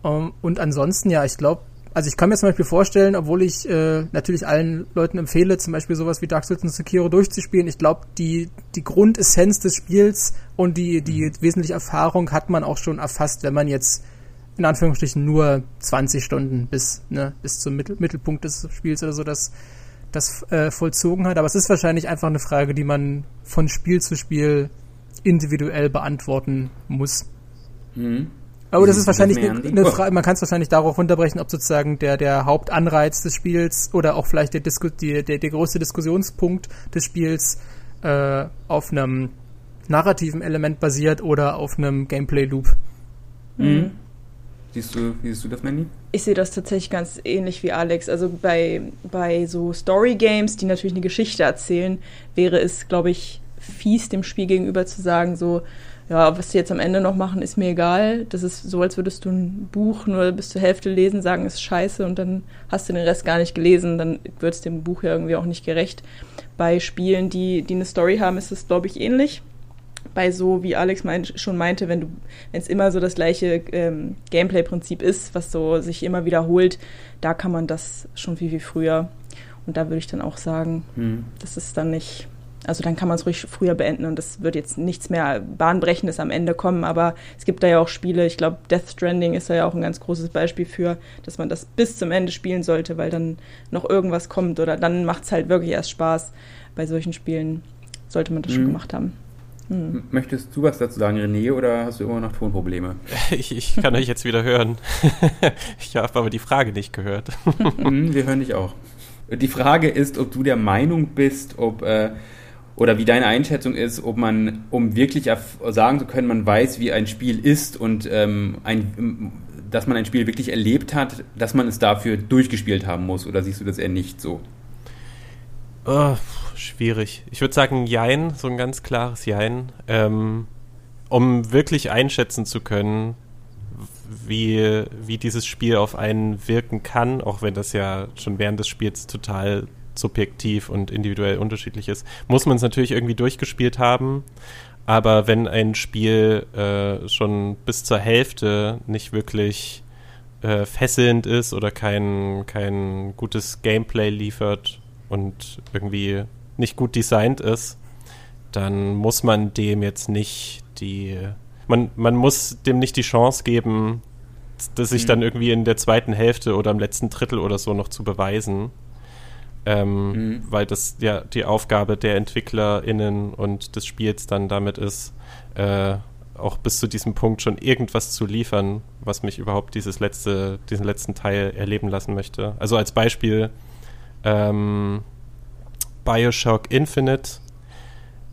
Um, ähm, und ansonsten, ja, ich glaube, also ich kann mir zum Beispiel vorstellen, obwohl ich äh, natürlich allen Leuten empfehle, zum Beispiel sowas wie Dark Souls und Sekiro durchzuspielen, ich glaube, die, die Grundessenz des Spiels und die, die mhm. wesentliche Erfahrung hat man auch schon erfasst, wenn man jetzt in Anführungsstrichen nur 20 Stunden bis, ne, bis zum Mittel, Mittelpunkt des Spiels oder so das, das äh, vollzogen hat. Aber es ist wahrscheinlich einfach eine Frage, die man von Spiel zu Spiel individuell beantworten muss. Mhm. Aber das ist wahrscheinlich eine, eine Frage, man kann es wahrscheinlich darauf runterbrechen, ob sozusagen der, der Hauptanreiz des Spiels oder auch vielleicht der, Disku die, der, der größte Diskussionspunkt des Spiels äh, auf einem narrativen Element basiert oder auf einem Gameplay-Loop. Mhm. Siehst du, wie siehst du das, Mandy? Ich sehe das tatsächlich ganz ähnlich wie Alex. Also bei, bei so Story-Games, die natürlich eine Geschichte erzählen, wäre es, glaube ich, fies dem Spiel gegenüber zu sagen, so, ja, was sie jetzt am Ende noch machen, ist mir egal. Das ist so, als würdest du ein Buch nur bis zur Hälfte lesen, sagen, ist scheiße und dann hast du den Rest gar nicht gelesen, dann wird es dem Buch ja irgendwie auch nicht gerecht. Bei Spielen, die, die eine Story haben, ist es, glaube ich, ähnlich bei so, wie Alex meint, schon meinte, wenn du, wenn es immer so das gleiche ähm, Gameplay-Prinzip ist, was so sich immer wiederholt, da kann man das schon viel, viel früher. Und da würde ich dann auch sagen, hm. das ist dann nicht, Also dann kann man es ruhig früher beenden und es wird jetzt nichts mehr Bahnbrechendes am Ende kommen. Aber es gibt da ja auch Spiele, ich glaube, Death Stranding ist da ja auch ein ganz großes Beispiel für, dass man das bis zum Ende spielen sollte, weil dann noch irgendwas kommt oder dann macht es halt wirklich erst Spaß. Bei solchen Spielen sollte man das mhm. schon gemacht haben. Mhm. Möchtest du was dazu sagen, René, oder hast du immer noch Tonprobleme? Ich, ich kann euch jetzt wieder hören. ich habe aber die Frage nicht gehört. Mhm, wir hören dich auch. Die Frage ist, ob du der Meinung bist, ob äh, oder wie deine Einschätzung ist, ob man, um wirklich sagen zu können, man weiß, wie ein Spiel ist und ähm, ein, dass man ein Spiel wirklich erlebt hat, dass man es dafür durchgespielt haben muss, oder siehst du das eher nicht so? Oh, schwierig. Ich würde sagen Jein, so ein ganz klares Jein. Ähm, um wirklich einschätzen zu können, wie, wie dieses Spiel auf einen wirken kann, auch wenn das ja schon während des Spiels total subjektiv und individuell unterschiedlich ist, muss man es natürlich irgendwie durchgespielt haben. Aber wenn ein Spiel äh, schon bis zur Hälfte nicht wirklich äh, fesselnd ist oder kein, kein gutes Gameplay liefert und irgendwie nicht gut designt ist, dann muss man dem jetzt nicht die. Man, man muss dem nicht die Chance geben, das sich mhm. dann irgendwie in der zweiten Hälfte oder im letzten Drittel oder so noch zu beweisen ähm, mhm. weil das ja die Aufgabe der EntwicklerInnen und des Spiels dann damit ist, äh, auch bis zu diesem Punkt schon irgendwas zu liefern, was mich überhaupt dieses letzte, diesen letzten Teil erleben lassen möchte. Also als Beispiel ähm, Bioshock Infinite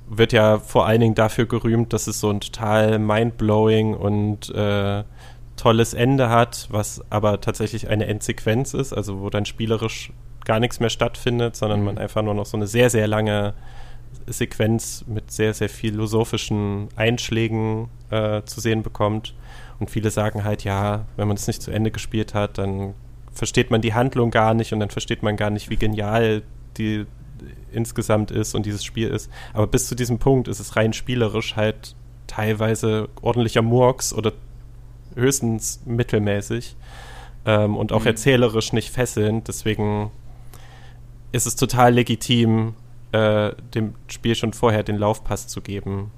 wird ja vor allen Dingen dafür gerühmt, dass es so ein total mindblowing und äh, tolles Ende hat, was aber tatsächlich eine Endsequenz ist, also wo dann spielerisch gar nichts mehr stattfindet, sondern mhm. man einfach nur noch so eine sehr, sehr lange Sequenz mit sehr, sehr philosophischen Einschlägen äh, zu sehen bekommt. Und viele sagen halt, ja, wenn man es nicht zu Ende gespielt hat, dann versteht man die Handlung gar nicht und dann versteht man gar nicht, wie genial die insgesamt ist und dieses Spiel ist. Aber bis zu diesem Punkt ist es rein spielerisch halt teilweise ordentlicher Murks oder höchstens mittelmäßig ähm, und auch mhm. erzählerisch nicht fesselnd. Deswegen ist es total legitim, äh, dem Spiel schon vorher den Laufpass zu geben.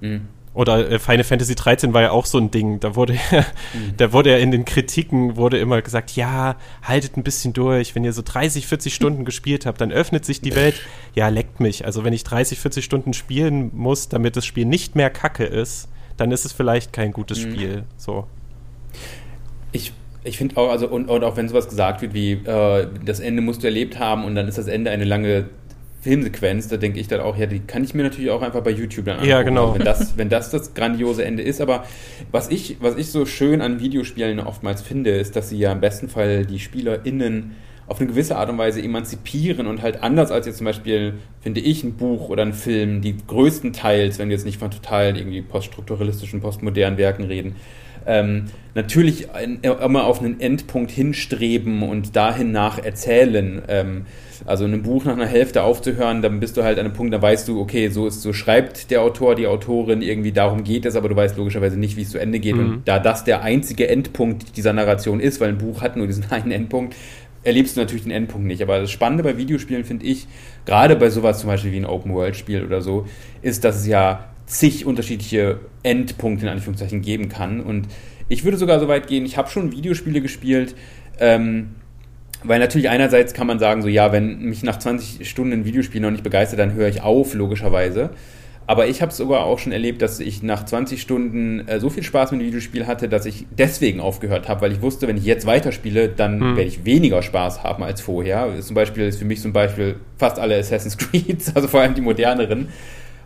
Mhm. Oder äh, Final Fantasy 13 war ja auch so ein Ding. Da wurde ja, mhm. da wurde ja in den Kritiken wurde immer gesagt, ja, haltet ein bisschen durch. Wenn ihr so 30, 40 Stunden gespielt habt, dann öffnet sich die Welt. Ja, leckt mich. Also wenn ich 30, 40 Stunden spielen muss, damit das Spiel nicht mehr Kacke ist, dann ist es vielleicht kein gutes mhm. Spiel. So. Ich ich finde auch, also und, und, auch wenn sowas gesagt wird wie äh, das Ende musst du erlebt haben und dann ist das Ende eine lange Filmsequenz, da denke ich dann auch, ja, die kann ich mir natürlich auch einfach bei YouTube dann angucken. Ja, genau. Wenn, das, wenn das das grandiose Ende ist. Aber was ich, was ich so schön an Videospielen oftmals finde, ist, dass sie ja im besten Fall die SpielerInnen auf eine gewisse Art und Weise emanzipieren und halt anders als jetzt zum Beispiel, finde ich, ein Buch oder ein Film, die größtenteils, wenn wir jetzt nicht von total irgendwie poststrukturalistischen, postmodernen Werken reden, ähm, natürlich immer auf einen Endpunkt hinstreben und dahin nach erzählen. Ähm, also in einem Buch nach einer Hälfte aufzuhören, dann bist du halt an einem Punkt, da weißt du, okay, so ist, so schreibt der Autor, die Autorin, irgendwie darum geht es, aber du weißt logischerweise nicht, wie es zu Ende geht. Mhm. Und da das der einzige Endpunkt dieser Narration ist, weil ein Buch hat nur diesen einen Endpunkt, erlebst du natürlich den Endpunkt nicht. Aber das Spannende bei Videospielen finde ich, gerade bei sowas zum Beispiel wie ein Open-World-Spiel oder so, ist, dass es ja zig unterschiedliche Endpunkte in Anführungszeichen geben kann. Und ich würde sogar so weit gehen, ich habe schon Videospiele gespielt, ähm, weil natürlich einerseits kann man sagen, so ja, wenn mich nach 20 Stunden ein Videospiel noch nicht begeistert, dann höre ich auf, logischerweise. Aber ich habe es sogar auch schon erlebt, dass ich nach 20 Stunden äh, so viel Spaß mit dem Videospiel hatte, dass ich deswegen aufgehört habe, weil ich wusste, wenn ich jetzt weiterspiele, dann hm. werde ich weniger Spaß haben als vorher. Zum Beispiel ist für mich zum Beispiel fast alle Assassin's Creed, also vor allem die moderneren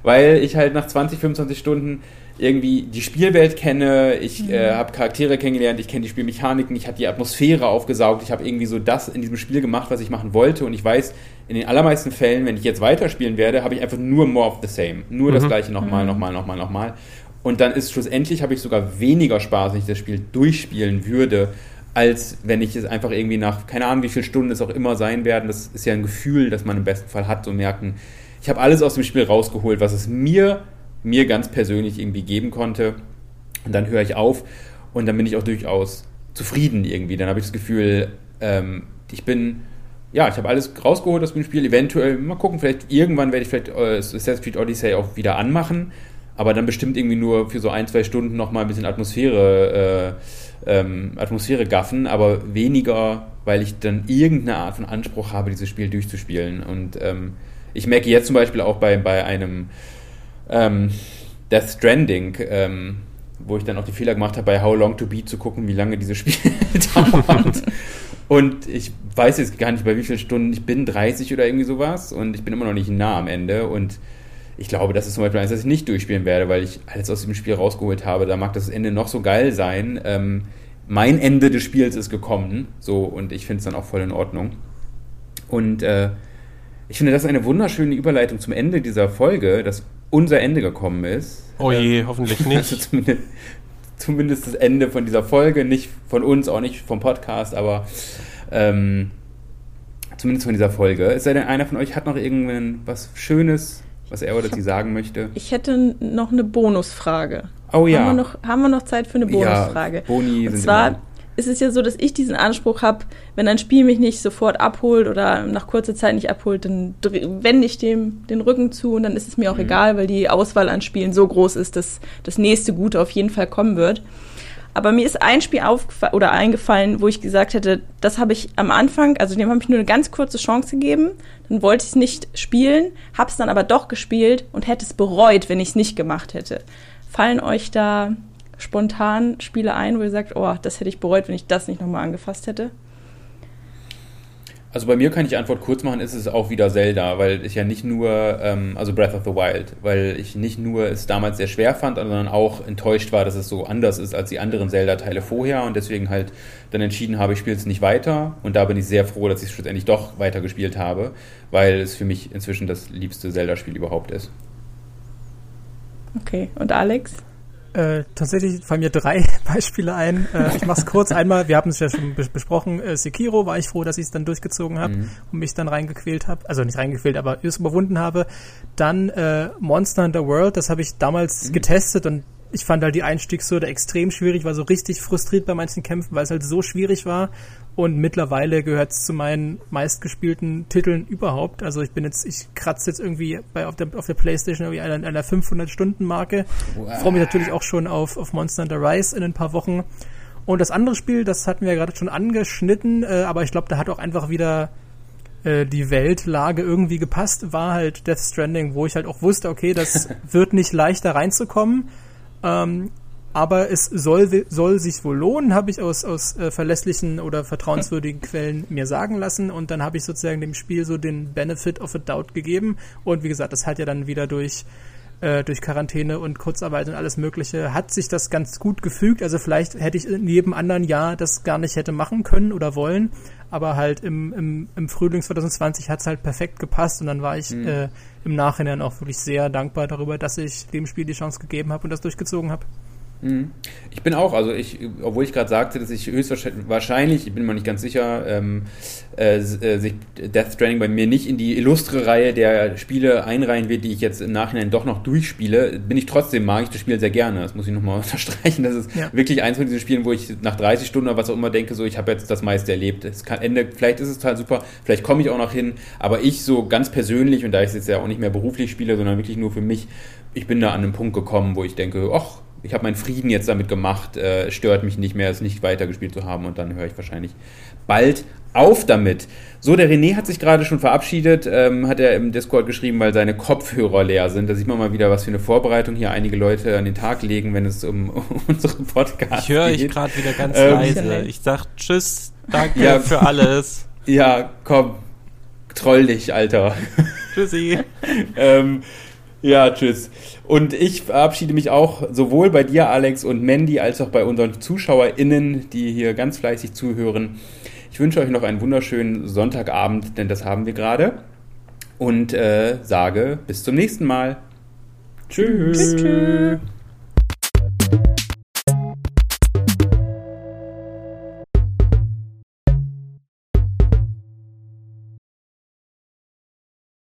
weil ich halt nach 20, 25 Stunden irgendwie die Spielwelt kenne, ich mhm. äh, habe Charaktere kennengelernt, ich kenne die Spielmechaniken, ich habe die Atmosphäre aufgesaugt, ich habe irgendwie so das in diesem Spiel gemacht, was ich machen wollte und ich weiß, in den allermeisten Fällen, wenn ich jetzt weiterspielen werde, habe ich einfach nur more of the same, nur mhm. das gleiche nochmal, mhm. nochmal, nochmal, nochmal und dann ist schlussendlich habe ich sogar weniger Spaß, wenn ich das Spiel durchspielen würde, als wenn ich es einfach irgendwie nach, keine Ahnung, wie viele Stunden es auch immer sein werden, das ist ja ein Gefühl, das man im besten Fall hat, so merken, ich habe alles aus dem Spiel rausgeholt, was es mir, mir ganz persönlich irgendwie geben konnte. Und dann höre ich auf und dann bin ich auch durchaus zufrieden irgendwie. Dann habe ich das Gefühl, ähm, ich bin ja, ich habe alles rausgeholt aus dem Spiel. Eventuell, mal gucken, vielleicht irgendwann werde ich vielleicht äh, Assassin's Creed Odyssey auch wieder anmachen. Aber dann bestimmt irgendwie nur für so ein, zwei Stunden nochmal ein bisschen Atmosphäre, äh, ähm, Atmosphäre gaffen, aber weniger, weil ich dann irgendeine Art von Anspruch habe, dieses Spiel durchzuspielen. Und ähm, ich merke jetzt zum Beispiel auch bei, bei einem ähm, Death Stranding, ähm, wo ich dann auch die Fehler gemacht habe, bei How Long to Beat zu gucken, wie lange dieses Spiel dauert. Und ich weiß jetzt gar nicht, bei wie vielen Stunden ich bin, 30 oder irgendwie sowas. Und ich bin immer noch nicht nah am Ende. Und ich glaube, das ist zum Beispiel eins, das ich nicht durchspielen werde, weil ich alles aus dem Spiel rausgeholt habe. Da mag das Ende noch so geil sein. Ähm, mein Ende des Spiels ist gekommen. So, und ich finde es dann auch voll in Ordnung. Und äh, ich finde, das ist eine wunderschöne Überleitung zum Ende dieser Folge, dass unser Ende gekommen ist. Oh je, ähm, hoffentlich nicht. Also zumindest, zumindest, das Ende von dieser Folge, nicht von uns, auch nicht vom Podcast, aber ähm, zumindest von dieser Folge. Es sei denn, einer von euch hat noch irgendwas Schönes, was er oder sie sagen möchte. Ich hätte noch eine Bonusfrage. Oh ja. Haben wir noch, haben wir noch Zeit für eine Bonusfrage? Ja, Boni Und sind zwar immer ist es ja so, dass ich diesen Anspruch habe, wenn ein Spiel mich nicht sofort abholt oder nach kurzer Zeit nicht abholt, dann wende ich dem den Rücken zu und dann ist es mir auch Mhm. egal, weil die Auswahl an Spielen so groß ist, dass das nächste Gute auf jeden Fall kommen wird. Aber mir ist ein Spiel aufgefallen oder eingefallen, wo ich gesagt hätte, das habe ich am Anfang, also dem habe ich nur eine ganz kurze Chance gegeben, dann wollte ich es nicht spielen, habe es dann aber doch gespielt und hätte es bereut, wenn ich es nicht gemacht hätte. Fallen euch da spontan Spiele ein, wo ihr sagt, oh, das hätte ich bereut, wenn ich das nicht nochmal angefasst hätte? Also bei mir kann ich die Antwort kurz machen, ist es auch wieder Zelda, weil ich ja nicht nur, ähm, also Breath of the Wild, weil ich nicht nur es damals sehr schwer fand, sondern auch enttäuscht war, dass es so anders ist als die anderen Zelda-Teile vorher und deswegen halt dann entschieden habe, ich spiele es nicht weiter und da bin ich sehr froh, dass ich es schlussendlich doch weiter gespielt habe, weil es für mich inzwischen das liebste Zelda-Spiel überhaupt ist. Okay, und Alex? Äh, tatsächlich fallen mir drei Beispiele ein. Äh, ich mache es kurz einmal. Wir haben es ja schon bes besprochen. Äh, Sekiro war ich froh, dass ich es dann durchgezogen habe Mhm. und mich dann reingequält habe. Also nicht reingequält, aber es überwunden habe. Dann äh, Monster Hunter World. Das habe ich damals Mhm. getestet und ich fand halt die Einstiegshürde extrem schwierig. War so richtig frustriert bei manchen Kämpfen, weil es halt so schwierig war. Und mittlerweile gehört es zu meinen meistgespielten Titeln überhaupt. Also ich bin jetzt, ich kratze jetzt irgendwie bei, auf, der, auf der Playstation irgendwie an einer 500-Stunden-Marke. Freue mich natürlich auch schon auf, auf Monster Hunter Rise in ein paar Wochen. Und das andere Spiel, das hatten wir ja gerade schon angeschnitten, äh, aber ich glaube, da hat auch einfach wieder äh, die Weltlage irgendwie gepasst, war halt Death Stranding, wo ich halt auch wusste, okay, das wird nicht leichter reinzukommen. Ähm, aber es soll, soll sich wohl lohnen, habe ich aus, aus äh, verlässlichen oder vertrauenswürdigen Quellen mir sagen lassen. Und dann habe ich sozusagen dem Spiel so den Benefit of a Doubt gegeben. Und wie gesagt, das hat ja dann wieder durch, äh, durch Quarantäne und Kurzarbeit und alles Mögliche, hat sich das ganz gut gefügt. Also vielleicht hätte ich in jedem anderen Jahr das gar nicht hätte machen können oder wollen. Aber halt im, im, im Frühling 2020 hat es halt perfekt gepasst. Und dann war ich Mhm. äh, im Nachhinein auch wirklich sehr dankbar darüber, dass ich dem Spiel die Chance gegeben habe und das durchgezogen habe. Mhm. Ich bin auch, also ich, obwohl ich gerade sagte, dass ich höchstwahrscheinlich, ich bin mir nicht ganz sicher, ähm, äh, äh, sich Death Stranding bei mir nicht in die illustre Reihe der Spiele einreihen wird, die ich jetzt im Nachhinein doch noch durchspiele, bin ich trotzdem, mag ich das Spiel sehr gerne. Das muss ich nochmal unterstreichen. Das ist Ja. wirklich eins von diesen Spielen, wo ich nach 30 Stunden oder was auch immer denke, so ich habe jetzt das meiste erlebt. Es kann Ende, vielleicht ist es total super, vielleicht komme ich auch noch hin, aber ich so ganz persönlich, und da ich es jetzt ja auch nicht mehr beruflich spiele, sondern wirklich nur für mich, ich bin da an einen Punkt gekommen, wo ich denke, ach, ich habe meinen Frieden jetzt damit gemacht, äh, stört mich nicht mehr, es nicht weitergespielt zu haben und dann höre ich wahrscheinlich bald auf damit. So, der René hat sich gerade schon verabschiedet, ähm, hat er im Discord geschrieben, weil seine Kopfhörer leer sind. Da sieht man mal wieder, was für eine Vorbereitung hier einige Leute an den Tag legen, wenn es um, um unsere Podcasts Ich höre geht. euch gerade wieder ganz Ähm, leise. Ich sag Tschüss, danke Ja. für alles. Ja, komm, troll dich, Alter. Tschüssi. ähm, ja, tschüss. Und ich verabschiede mich auch sowohl bei dir, Alex und Mandy, als auch bei unseren ZuschauerInnen, die hier ganz fleißig zuhören. Ich wünsche euch noch einen wunderschönen Sonntagabend, denn das haben wir gerade. Und äh, sage bis zum nächsten Mal. Tschüss. Tschüss. tschüss.